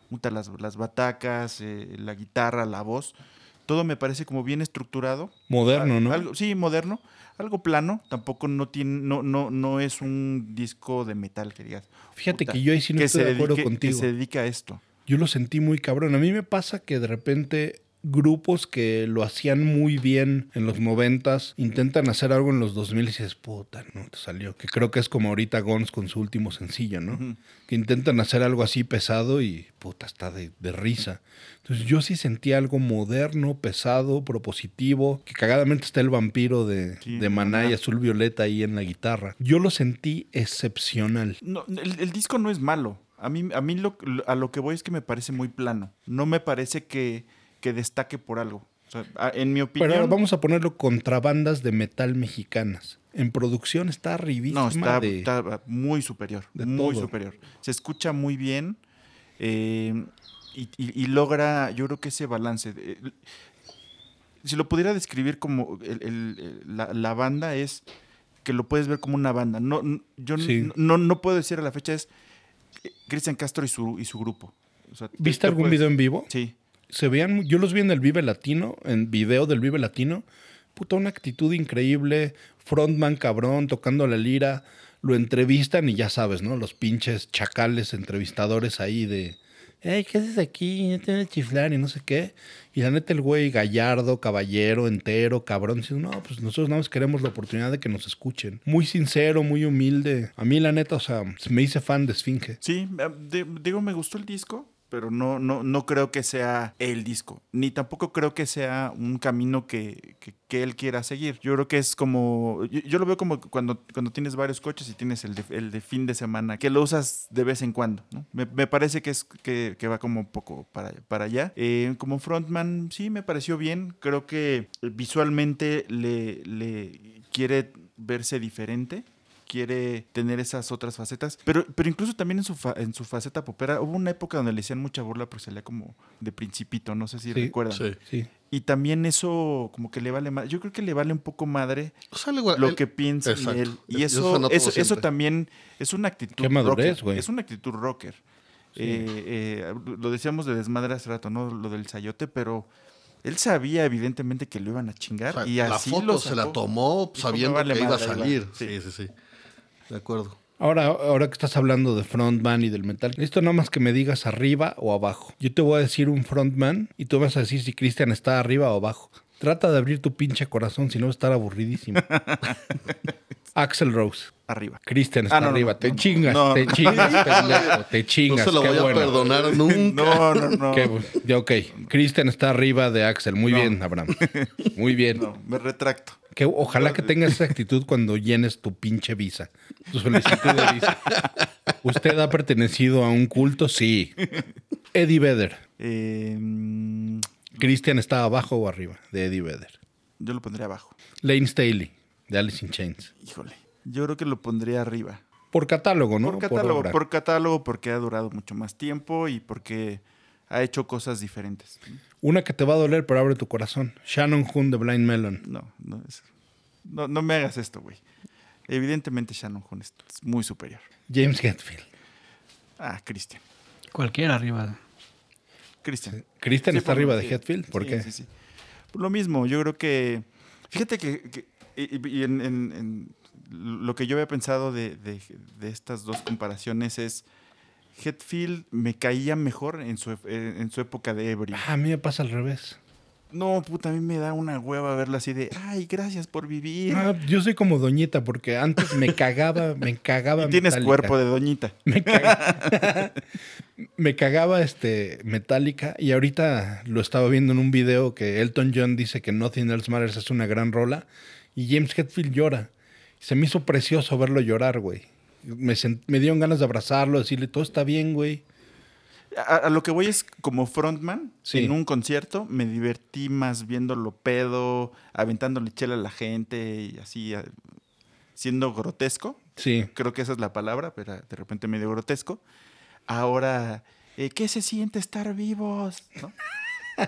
puta, las, las batacas, eh, la guitarra, la voz. Todo me parece como bien estructurado. Moderno, ¿no? algo- sí, moderno. Algo plano. Tampoco no tiene, no, no, no es un disco de metal que digas. Fíjate puta, que yo ahí sí no estoy de acuerdo dedique- contigo. Que se dedica a esto. Yo lo sentí muy cabrón. A mí me pasa que de repente grupos que lo hacían muy bien en los noventas intentan hacer algo en los 2000 y dices, puta, no te salió. Que creo que es como ahorita Gons con su último sencillo, ¿no? Que intentan hacer algo así pesado y puta, está de, de risa. Entonces yo sí sentí algo moderno, pesado, propositivo, que cagadamente está el vampiro de, Sí, de Maná y. Azul Violeta ahí en la guitarra. Yo lo sentí excepcional. No, el, el disco no es malo. A mí, a mí lo, a lo que voy es que me parece muy plano. No me parece que, que destaque por algo. O sea, en mi opinión. Pero ahora vamos a ponerlo contra bandas de metal mexicanas. En producción está arribísima no, está, de... está muy superior. de muy todo. superior. Se escucha muy bien eh, y, y- y logra, yo creo que ese balance. de- si lo pudiera describir como el- el- el- la, la banda es que lo puedes ver como una banda. No, yo Sí. no, no puedo decir a la fecha es eh, Cristian Castro y su, y su grupo. O sea, te- ¿Viste te algún puedes- video en vivo? Sí. Se veían, yo los vi en el Vive Latino, en video del Vive Latino. Puta, una actitud increíble, frontman cabrón, tocando la lira. Lo entrevistan y ya sabes, ¿no? Los pinches chacales entrevistadores ahí de, hey, ¿qué haces aquí? No te van a chiflar y no sé qué. Y la neta, el güey gallardo, caballero, entero, cabrón, diciendo, no, pues nosotros nada más queremos la oportunidad de que nos escuchen. Muy sincero, muy humilde. A mí, la neta, o sea, me hice fan de Esfinge. Sí, de- digo, me gustó el disco, pero no, no, no creo que sea el disco. Ni tampoco creo que sea un camino que, que- él quiera seguir. Yo creo que es como. Yo, lo veo como cuando, cuando tienes varios coches y tienes el de, el de fin de semana, que lo usas de vez en cuando. Me, me parece que es que, que va como un poco para, para allá. Eh, como frontman, sí, me pareció bien. Creo que visualmente le, le quiere verse diferente quiere tener esas otras facetas. Pero, pero incluso también en su, fa- en su faceta popera, hubo una época donde le hacían mucha burla porque salía como de principito, no sé si Sí, recuerdan. Sí. Sí. Y también eso como que le vale más. Yo creo que le vale un poco madre O sea, le- lo él- que piensa Exacto. él. Y eso, eso, eso también es una actitud Qué madurez, rocker. Es una actitud rocker. Sí. Eh, eh, lo decíamos de desmadre hace rato, ¿no? Lo del sayote, pero él sabía evidentemente que lo iban a chingar O sea, y la así foto lo se la tomó sabiendo "Me vale que iba a madre, ahí va". salir. Sí. Sí, sí, sí. De acuerdo. Ahora, ahora que estás hablando de frontman y del metal, esto nada más que me digas arriba o abajo. Yo te voy a decir un frontman y tú vas a decir si Cristian está arriba o abajo. Trata de abrir tu pinche corazón, si no va a estar aburridísimo. Axel Rose. Arriba. Cristian está Ah, no, no, arriba. no, te no, chingas, no, te no. chingas, pendejo, te chingas. No se lo qué voy a perdonar nunca. No, no, no. Qué ok, Cristian está arriba de Axel. Muy No. bien, Abraham. Muy bien. No, me retracto. Que ojalá que tengas esa actitud cuando llenes tu pinche visa. Tu solicitud de visa. ¿Usted ha pertenecido a un culto? Sí. Eddie Vedder. Eh, mm, Cristian está abajo o arriba de Eddie Vedder. yo lo pondría abajo. Lane Staley, de Alice in Chains. Híjole. Yo creo que lo pondría arriba. Por catálogo, ¿no? por catálogo, por catálogo, porque ha durado mucho más tiempo y porque ha hecho cosas diferentes. Una que te va a doler, pero abre tu corazón. Shannon Hoon de Blind Melon. No, no, es- no, no me hagas esto, güey. Evidentemente Shannon Hoon es muy superior. James Hetfield. Ah, Christian. Cualquiera arriba. Christian. Cristian Sí, está arriba de Hetfield. ¿Por sí, qué? Sí, sí. Por lo mismo, yo creo que. Fíjate que. que- y y en, en- en- lo que yo había pensado de, de- de estas dos comparaciones es Hetfield me caía mejor en su, eh, en su época de ebrio. Ah, a mí me pasa al revés. No, puta, a mí me da una hueva verlo así de, ay, gracias por vivir. Ah, yo soy como Doñita porque antes me cagaba, me cagaba. Y tienes Metallica. cuerpo de doñita. Me caga- me cagaba este Metallica y ahorita lo estaba viendo en un video que Elton John dice que Nothing Else Matters es una gran rola y James Hetfield llora. Se me hizo precioso verlo llorar, güey. Me, sent- me dieron ganas de abrazarlo, decirle, todo está bien, güey. A, a lo que voy es como frontman Sí. en un concierto, me divertí más viéndolo pedo, aventándole chela a la gente y así, siendo grotesco. Sí. Creo que esa es la palabra, pero de repente medio grotesco. Ahora, eh, ¿qué se siente estar vivos? ¿No?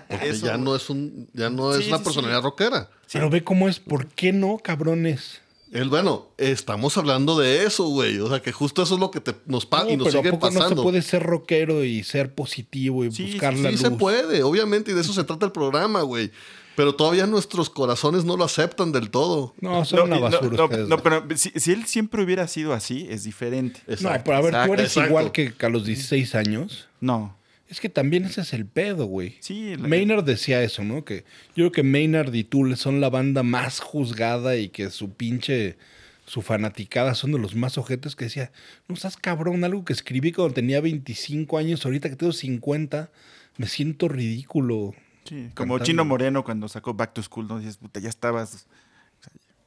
Porque Eso- ya no es un, ya no Sí, es una sí, personalidad sí. rockera. Pero ve cómo es, ¿por qué no, cabrones? El, bueno, estamos hablando de eso, güey. O sea, que justo eso es lo que te, nos pasa No, y nos pero ¿a sigue poco no se pasando. puede ser rockero y ser positivo y Sí, buscar sí, la sí luz? se puede, obviamente, y de eso se trata el programa, güey. Pero todavía nuestros corazones no lo aceptan del todo. No, son una basura no, ustedes. no, pero si, si él siempre hubiera sido así, es diferente. No, pero a ver, tú eres exacto. igual que a los 16 años. No. Es que también ese es el pedo, güey. Sí, la- Maynard decía eso, ¿no? Que yo creo que Maynard y Tool son la banda más juzgada y que su pinche, su fanaticada son de los más ojetes que decía, no seas cabrón, algo que escribí cuando tenía 25 años, ahorita que tengo 50, me siento ridículo. Sí, como cantando. Chino Moreno cuando sacó Back to School, ¿no? Dices, puta, ya estabas.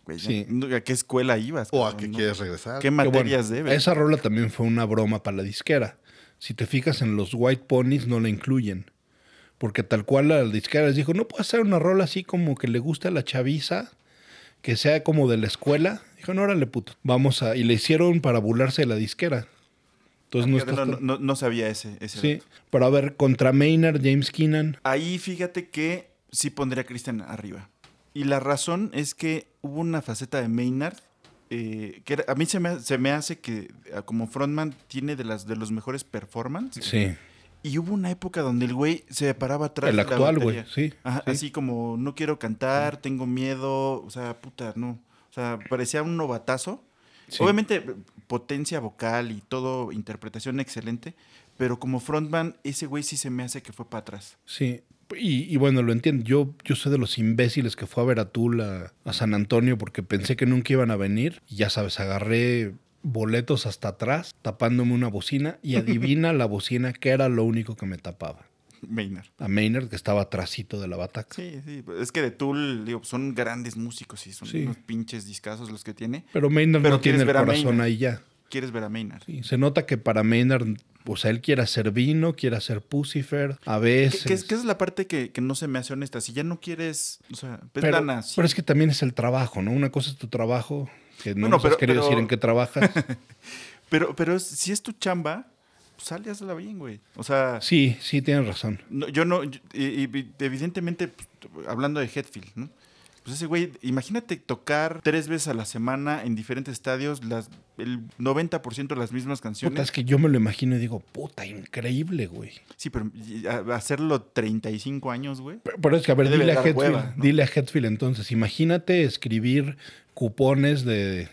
güey, Sí. ¿A qué escuela ibas? O a qué no? quieres regresar. ¿Qué bueno, materias debes? Esa rola también fue una broma para la disquera. Si te fijas en los White Ponies, no la incluyen. Porque tal cual la disquera les dijo, no puede hacer una rola así como que le gusta a la chaviza, que sea como de la escuela. Dijo, no, órale, puto. Vamos a... Y le hicieron para burlarse de la disquera. Entonces no Fíjate, está... no, no- no sabía ese. ese Sí, dato. pero a ver, contra Maynard, James Keenan. Ahí fíjate que sí pondría a Christian arriba. Y la razón es que hubo una faceta de Maynard eh, que a mí se me, se me hace que eh, como frontman tiene de, las, de los mejores performances. Sí. Y hubo una época donde el güey se paraba atrás El actual, güey, batería. sí, Ajá, sí. Así como, no quiero cantar, tengo miedo, o sea, puta, no. O sea, parecía un novatazo. Sí. Obviamente, potencia vocal y todo, interpretación excelente, pero como frontman, ese güey sí se me hace que fue para atrás. Sí. Y, y bueno, lo entiendo. Yo, yo soy de los imbéciles que fue a ver a a, San Antonio porque pensé que nunca iban a venir. Y ya sabes, agarré boletos hasta atrás, tapándome una bocina. Y adivina la bocina que era lo único que me tapaba. Maynard. A Maynard, que estaba atrásito de la bataca. Sí, sí, es que de Tool, digo, son grandes músicos y son Sí. unos pinches discazos los que tiene. Pero Maynard Pero no tiene el corazón ahí ya. Quieres ver a Maynard. Sí, se nota que para Maynard, o sea, él quiere hacer vino, quiere hacer Pucifer, a veces. que es, que es la parte que, que no se me hace honesta. Si ya no quieres, o sea, pero, pero es que también es el trabajo, ¿no? Una cosa es tu trabajo, que no Bueno, nos has pero- querido pero- decir en qué trabajas. Pero, pero si es tu chamba, pues sale, hazla bien, güey. O sea, sí, sí, tienes razón. no- yo no, yo- y- y- evidentemente, pues, hablando de Hetfield, ¿no? Pues ese güey, imagínate tocar tres veces a la semana en diferentes estadios, las, el 90% de las mismas Puta, canciones. es que yo me lo imagino y digo, puta, increíble, güey. Sí, pero hacerlo 35 años, güey. Pero, pero es que, a ver, dile a, Hetfield, hueva, ¿no? dile a Hetfield entonces, imagínate escribir cupones de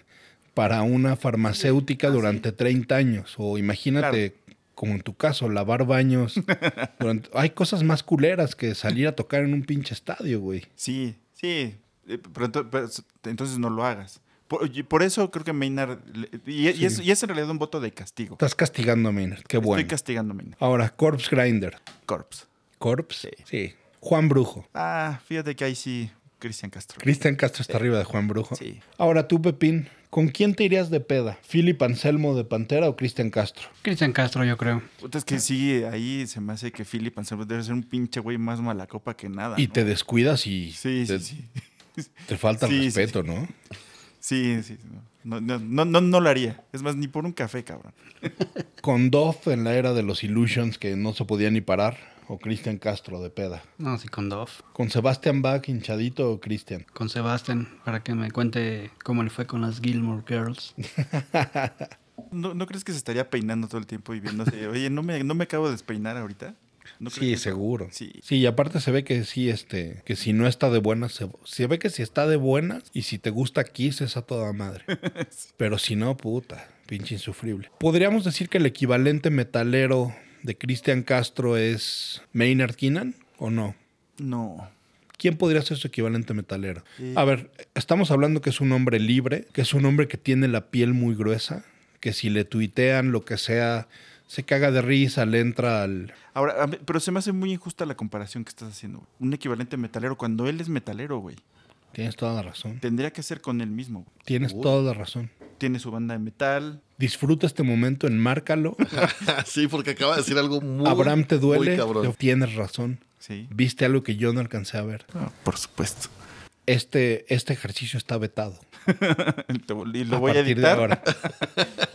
para una farmacéutica durante 30 años. O imagínate, como en tu caso, lavar baños. durante- Hay cosas más culeras que salir a tocar en un pinche estadio, güey. Sí, sí. Eh, Pero, pero entonces no lo hagas. Por, y por eso creo que Maynard. Y, y es, Sí. y es en realidad un voto de castigo. Estás castigando a Maynard, qué bueno. Estoy castigando a Maynard. Ahora, Corpse Grinder. Corpse. Corpse, Sí. sí. Juan Brujo. Ah, fíjate que ahí sí, Cristian Castro. Cristian Castro está arriba de Juan Brujo. Sí. Ahora tú, Pepín, ¿con quién te irías de peda? ¿Philip Anselmo de Pantera o Cristian Castro? Cristian Castro, yo creo. Es que sí, ahí se me hace que Philip Anselmo debe ser un pinche güey más mala copa que nada. Y ¿no? te descuidas y Sí, te, sí, sí. Te falta el Sí, sí, respeto, ¿no? Sí, sí. No, no, no, no, no lo haría. Es más, ni por un café, cabrón. Con Dove en la era de los Illusions que no se podía ni parar o Cristian Castro de peda. No, sí, con Dove. Con Sebastian Bach hinchadito o Cristian. Con Sebastián, para que me cuente cómo le fue con las Gilmore Girls. ¿No, ¿No crees que se estaría peinando todo el tiempo y viéndose? Oye, ¿no me, no me acabo de despeinar ahorita? ¿No Sí, que- seguro. Sí. Sí, y aparte se ve que sí, este, que si no está de buenas, se, se ve que si está de buenas y si te gusta Kiss es a toda madre. Pero si no, puta, pinche insufrible. Podríamos decir que el equivalente metalero de Cristian Castro es Maynard Keenan o no? No. ¿Quién podría ser su equivalente metalero? Eh. A ver, estamos hablando que es un hombre libre, que es un hombre que tiene la piel muy gruesa, que si le tuitean lo que sea, se caga de risa, le entra al... Ahora, mí- pero se me hace muy injusta la comparación que estás haciendo. güey. Un equivalente metalero cuando él es metalero, güey. Tienes toda la razón. Tendría que ser con él mismo. güey. Tienes toda la razón. Tiene su banda de metal. Disfruta este momento, enmárcalo. sí, porque acaba de decir algo muy. Abraham te duele. Muy cabrón. Tienes razón. Sí. Viste algo que yo no alcancé a ver. Ah, por supuesto. Este, este ejercicio está vetado. Te y lo a voy a partir de editar. ahora.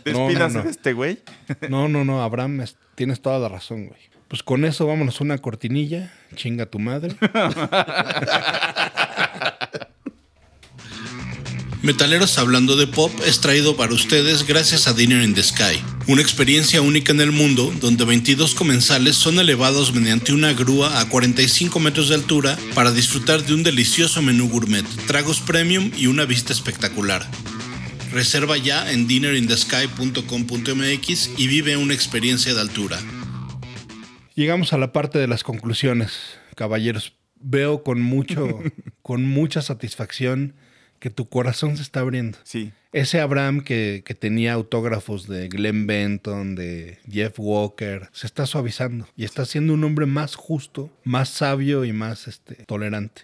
No, no, de este güey. No, no, no, Abraham, es- tienes toda la razón, güey. Pues con eso vámonos a una cortinilla. Chinga tu madre. Metaleros Hablando de Pop es traído para ustedes gracias a Dinner in the Sky, una experiencia única en el mundo donde 22 comensales son elevados mediante una grúa a 45 metros de altura para disfrutar de un delicioso menú gourmet, tragos premium y una vista espectacular. Reserva ya en dinnerinthesky.com.mx y vive una experiencia de altura. Llegamos a la parte de las conclusiones, caballeros. Veo con mucho, con mucha satisfacción que tu corazón se está abriendo. Sí. Ese Abraham que, que tenía autógrafos de Glenn Benton, de Jeff Walker, se está suavizando y está siendo un hombre más justo, más sabio y más este, tolerante.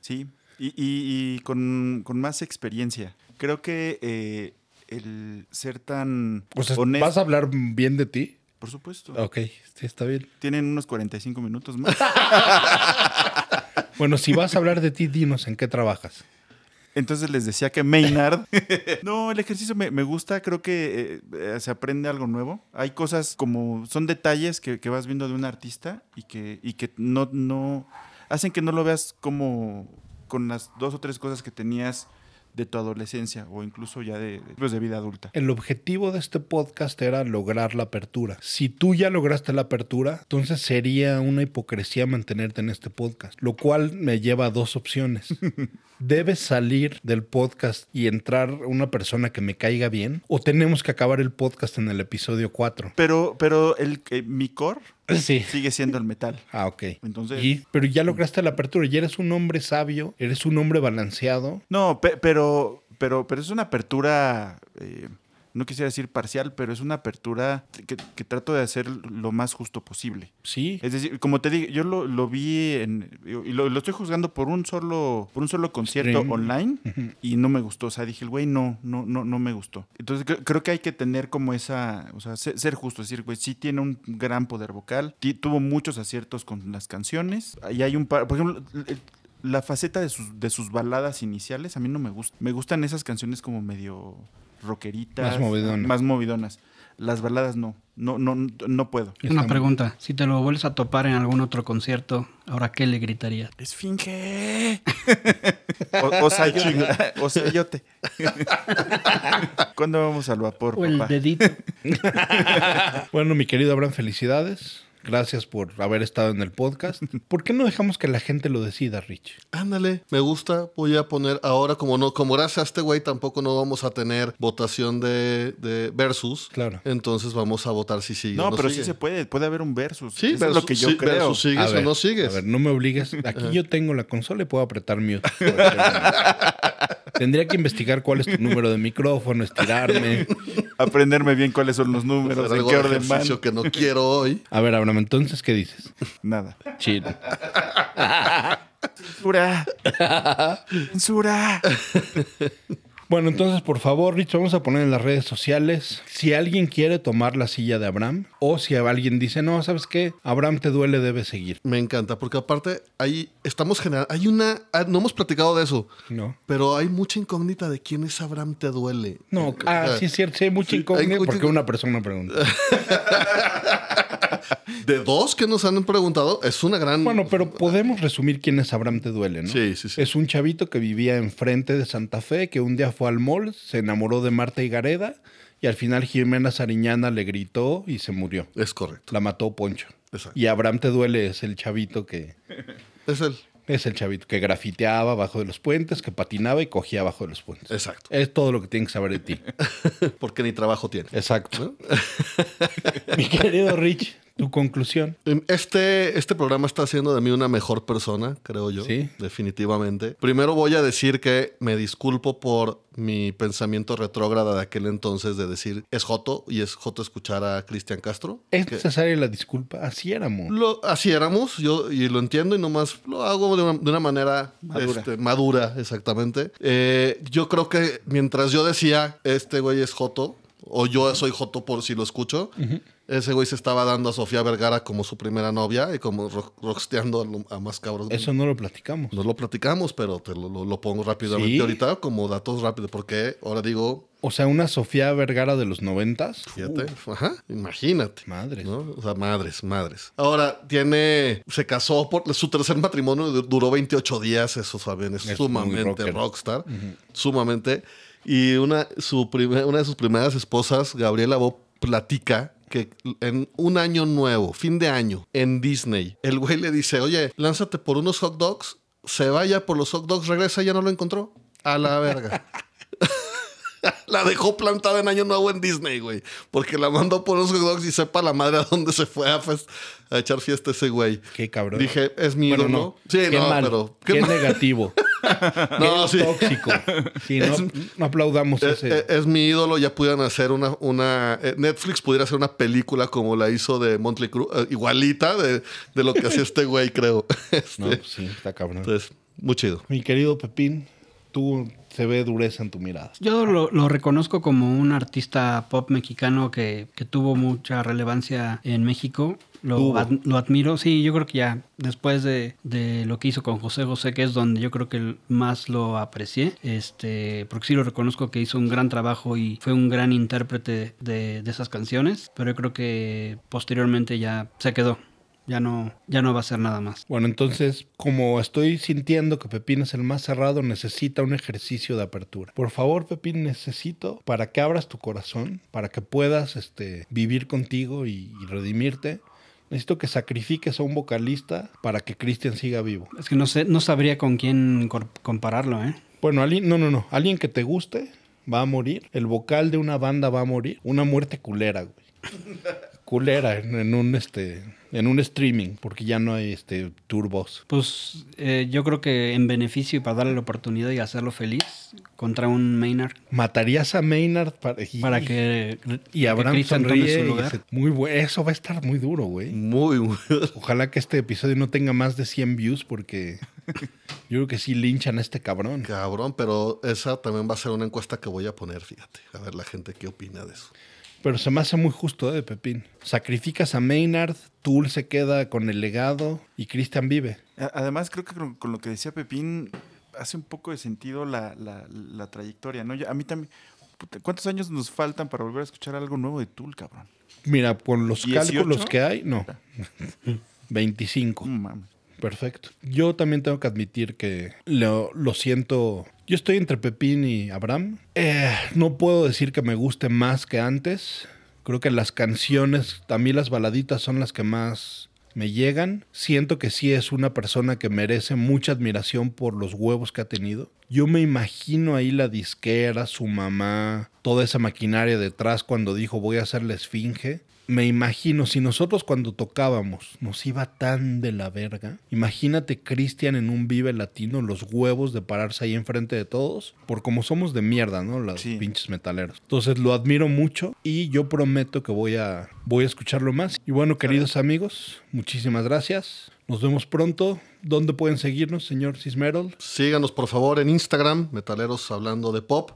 Sí. Y, y- y con, con más experiencia. Creo que eh, el ser tan O sea, honesto. ¿vas a hablar bien de ti? Por supuesto. Ok, sí, está bien. Tienen unos 45 minutos más. Bueno, si vas a hablar de ti, dinos en qué trabajas. Entonces les decía que Maynard. no, el ejercicio me, gusta, creo que eh, eh, se aprende algo nuevo. Hay cosas como. Son detalles que, que vas viendo de un artista y que, y que no, no. hacen que no lo veas como con las dos o tres cosas que tenías de tu adolescencia o incluso ya de, de, pues, de vida adulta. El objetivo de este podcast era lograr la apertura. Si tú ya lograste la apertura, entonces sería una hipocresía mantenerte en este podcast, lo cual me lleva a dos opciones. ¿Debes salir del podcast y entrar una persona que me caiga bien? ¿O tenemos que acabar el podcast en el episodio 4? Pero, pero el, eh, mi core Sí. sigue siendo el metal. Ah, ok. Entonces- Y- pero ya lograste la apertura, ya eres un hombre sabio, eres un hombre balanceado. No, pe- pero, pero, pero es una apertura, eh, no quisiera decir parcial, pero es una apertura que, que trato de hacer lo más justo posible. Sí. Es decir, como te digo, yo lo, lo vi en, y lo, lo estoy juzgando por un solo, por un solo concierto Stream. online y no me gustó. O sea, dije, el güey, no, no, no, no me gustó. Entonces cre- creo que hay que tener como esa, o sea, ser, ser justo, es decir, güey, sí tiene un gran poder vocal, tuvo muchos aciertos con las canciones. Y hay un par, por ejemplo, la faceta de sus, de sus baladas iniciales a mí no me gusta. Me gustan esas canciones como medio rockeritas. Más movidonas. Más movidonas. Las baladas no, no, no, no puedo. Una pregunta, si te lo vuelves a topar en algún otro concierto, ¿ahora qué le gritarías? Esfinge. o, o, sayo- o sayote. ¿Cuándo vamos al vapor, O el papá? dedito. Bueno, mi querido Abraham, felicidades. Gracias por haber estado en el podcast. ¿Por qué no dejamos que la gente lo decida, Rich? Ándale, me gusta. Voy a poner ahora, como no, como gracias a este güey, tampoco no vamos a tener votación de, de versus. Claro. Entonces vamos a votar si sigue. No, pero sigue. sí se puede. Puede haber un versus. Sí, Eso es versus, lo que yo sí, creo. versus sigues A ver, o no sigues. A ver, no me obligues. Aquí yo tengo la consola y puedo apretar mute. Tendría que investigar cuál es tu número de micrófono, estirarme. Aprenderme bien cuáles son los números, en algo qué de orden van. ejercicio que no quiero hoy. A ver, Entonces, ¿qué dices? Nada. Chill. Censura. Censura. Bueno, entonces, por favor, Rich, vamos a poner en las redes sociales si alguien quiere tomar la silla de Abraham o si alguien dice, no, ¿sabes qué? Abraham te duele, debe seguir. Me encanta, porque aparte ahí estamos generando. Hay una. ah, No hemos platicado de eso, No. pero hay mucha incógnita de quién es Abraham Te Duele. No, ah, sí es cierto, sí hay mucha Sí, hay incógnita mucha porque una persona pregunta. De dos que nos han preguntado, es una gran. Bueno, pero podemos resumir quién es Abraham Te Duele, ¿no? Sí, sí, sí. Es un chavito que vivía enfrente de Santa Fe, que un día fue al mall, se enamoró de Marta Higareda y al final Jimena Sariñana le gritó y se murió. Es correcto. La mató Poncho. Exacto. Y Abraham Te Duele es el chavito que... Es el. Es el chavito que grafiteaba abajo de los puentes, que patinaba y cogía abajo de los puentes. Exacto. Es todo lo que tienen que saber de ti. Porque ni trabajo tiene. Exacto. Mi querido Rich, tu conclusión. Este, este programa está haciendo de mí una mejor persona, creo yo. Sí. Definitivamente. Primero voy a decir que me disculpo por mi pensamiento retrógrada de aquel entonces de decir es Joto y es Joto escuchar a Cristian Castro. Es Que- necesaria la disculpa. Así éramos. Lo, así éramos, yo y lo entiendo y nomás lo hago de una, de una manera Madura. este, madura, exactamente. Eh, yo creo que mientras yo decía, este güey es Joto, o yo soy Joto por si lo escucho, ese güey se estaba dando a Sofía Vergara como su primera novia y como rock, rocksteando a, lo- a más cabros. Eso no lo platicamos. No lo platicamos, pero te lo, lo- lo pongo rápidamente ¿Sí? ahorita como datos rápidos, porque ahora digo, O sea, una Sofía Vergara de los noventas. fíjate, ajá, imagínate. Madres. ¿no? O sea, madres, madres. Ahora, tiene. Se casó por. Su tercer matrimonio du- duró 28 días. Eso saben, es, Es sumamente rockstar. Sumamente. Y una, su primer- una de sus primeras esposas, Gabriela Bo, platica que en un año nuevo, fin de año, en Disney, el güey le dice: Oye, lánzate por unos hot dogs. Se vaya por los hot dogs, regresa y ya no lo encontró. A la verga. La dejó plantada en Año Nuevo en Disney, güey. Porque la mandó por unos hot dogs y sepa la madre a dónde se fue a, echar fiesta ese güey. Qué cabrón. Dije, es mi Bueno, ídolo. no. Sí, qué no, mal. pero. Qué, qué mal. negativo. No, sí. tóxico. Sí, no, no aplaudamos Eh, ese. Es, mi ídolo, ya pudieran hacer una, una eh, Netflix pudiera hacer una película como la hizo de Montley Crue, eh, igualita de, de lo que hacía este güey, creo. Este, no, sí, está cabrón. Entonces, muy chido. Mi querido Pepín, tú se ve dureza en tu mirada. Yo lo, lo reconozco como un artista pop mexicano que, que tuvo mucha relevancia en México. Lo, ad- lo admiro. Sí, yo creo que ya después de, de lo que hizo con José José, que es donde yo creo que más lo aprecié, este, porque sí lo reconozco que hizo un gran trabajo y fue un gran intérprete de, de esas canciones, pero yo creo que posteriormente ya se quedó. Ya no, ya no va a ser nada más. Bueno, entonces, como estoy sintiendo que Pepín es el más cerrado, necesita un ejercicio de apertura. Por favor, Pepín, necesito para que abras tu corazón, para que puedas este, vivir contigo y, y redimirte. Necesito que sacrifiques a un vocalista para que Cristian siga vivo. Es que no sé, no sabría con quién compararlo, ¿eh? Bueno, alguien, no, no, no. Alguien que te guste va a morir. El vocal de una banda va a morir. Una muerte culera, güey. culera en, en un este en un streaming porque ya no hay este turbos. Pues eh, yo creo que en beneficio y para darle la oportunidad y hacerlo feliz contra un Maynard Matarías a Maynard para, y, para que y Abraham que sonríe su y lugar. se- muy bueno. Eso va a estar muy duro, güey. Muy, muy. Ojalá que este episodio no tenga más de 100 views porque yo creo que sí linchan a este cabrón. Cabrón, pero esa también va a ser una encuesta que voy a poner, fíjate. A ver la gente qué opina de eso. Pero se me hace muy justo, ¿eh, Pepín? Sacrificas a Maynard, Tool se queda con el legado y Christian vive. Además, creo que con, lo que decía Pepín, hace un poco de sentido la, la- la trayectoria, ¿no? A mí también. puta, ¿Cuántos años nos faltan para volver a escuchar algo nuevo de Tool, cabrón? Mira, con los 18. cálculos que hay, no. 25. No mames. Perfecto. Yo también tengo que admitir que lo, lo siento. Yo estoy entre Pepín y Abraham. Eh, no puedo decir que me guste más que antes. Creo que las canciones, a mí las baladitas son las que más me llegan. Siento que sí es una persona que merece mucha admiración por los huevos que ha tenido. Yo me imagino ahí la disquera, su mamá, toda esa maquinaria detrás cuando dijo voy a hacer la esfinge. Me imagino, si nosotros cuando tocábamos nos iba tan de la verga, imagínate Cristian en un Vive Latino, los huevos de pararse ahí enfrente de todos, por como somos de mierda, ¿no? Los Sí. pinches metaleros. Entonces lo admiro mucho y yo prometo que voy a, voy a escucharlo más. Y bueno, queridos amigos, muchísimas gracias. Nos vemos pronto. ¿Dónde pueden seguirnos, señor Cismerol? Síganos por favor en Instagram, Metaleros Hablando de Pop,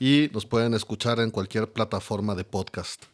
y nos pueden escuchar en cualquier plataforma de podcast.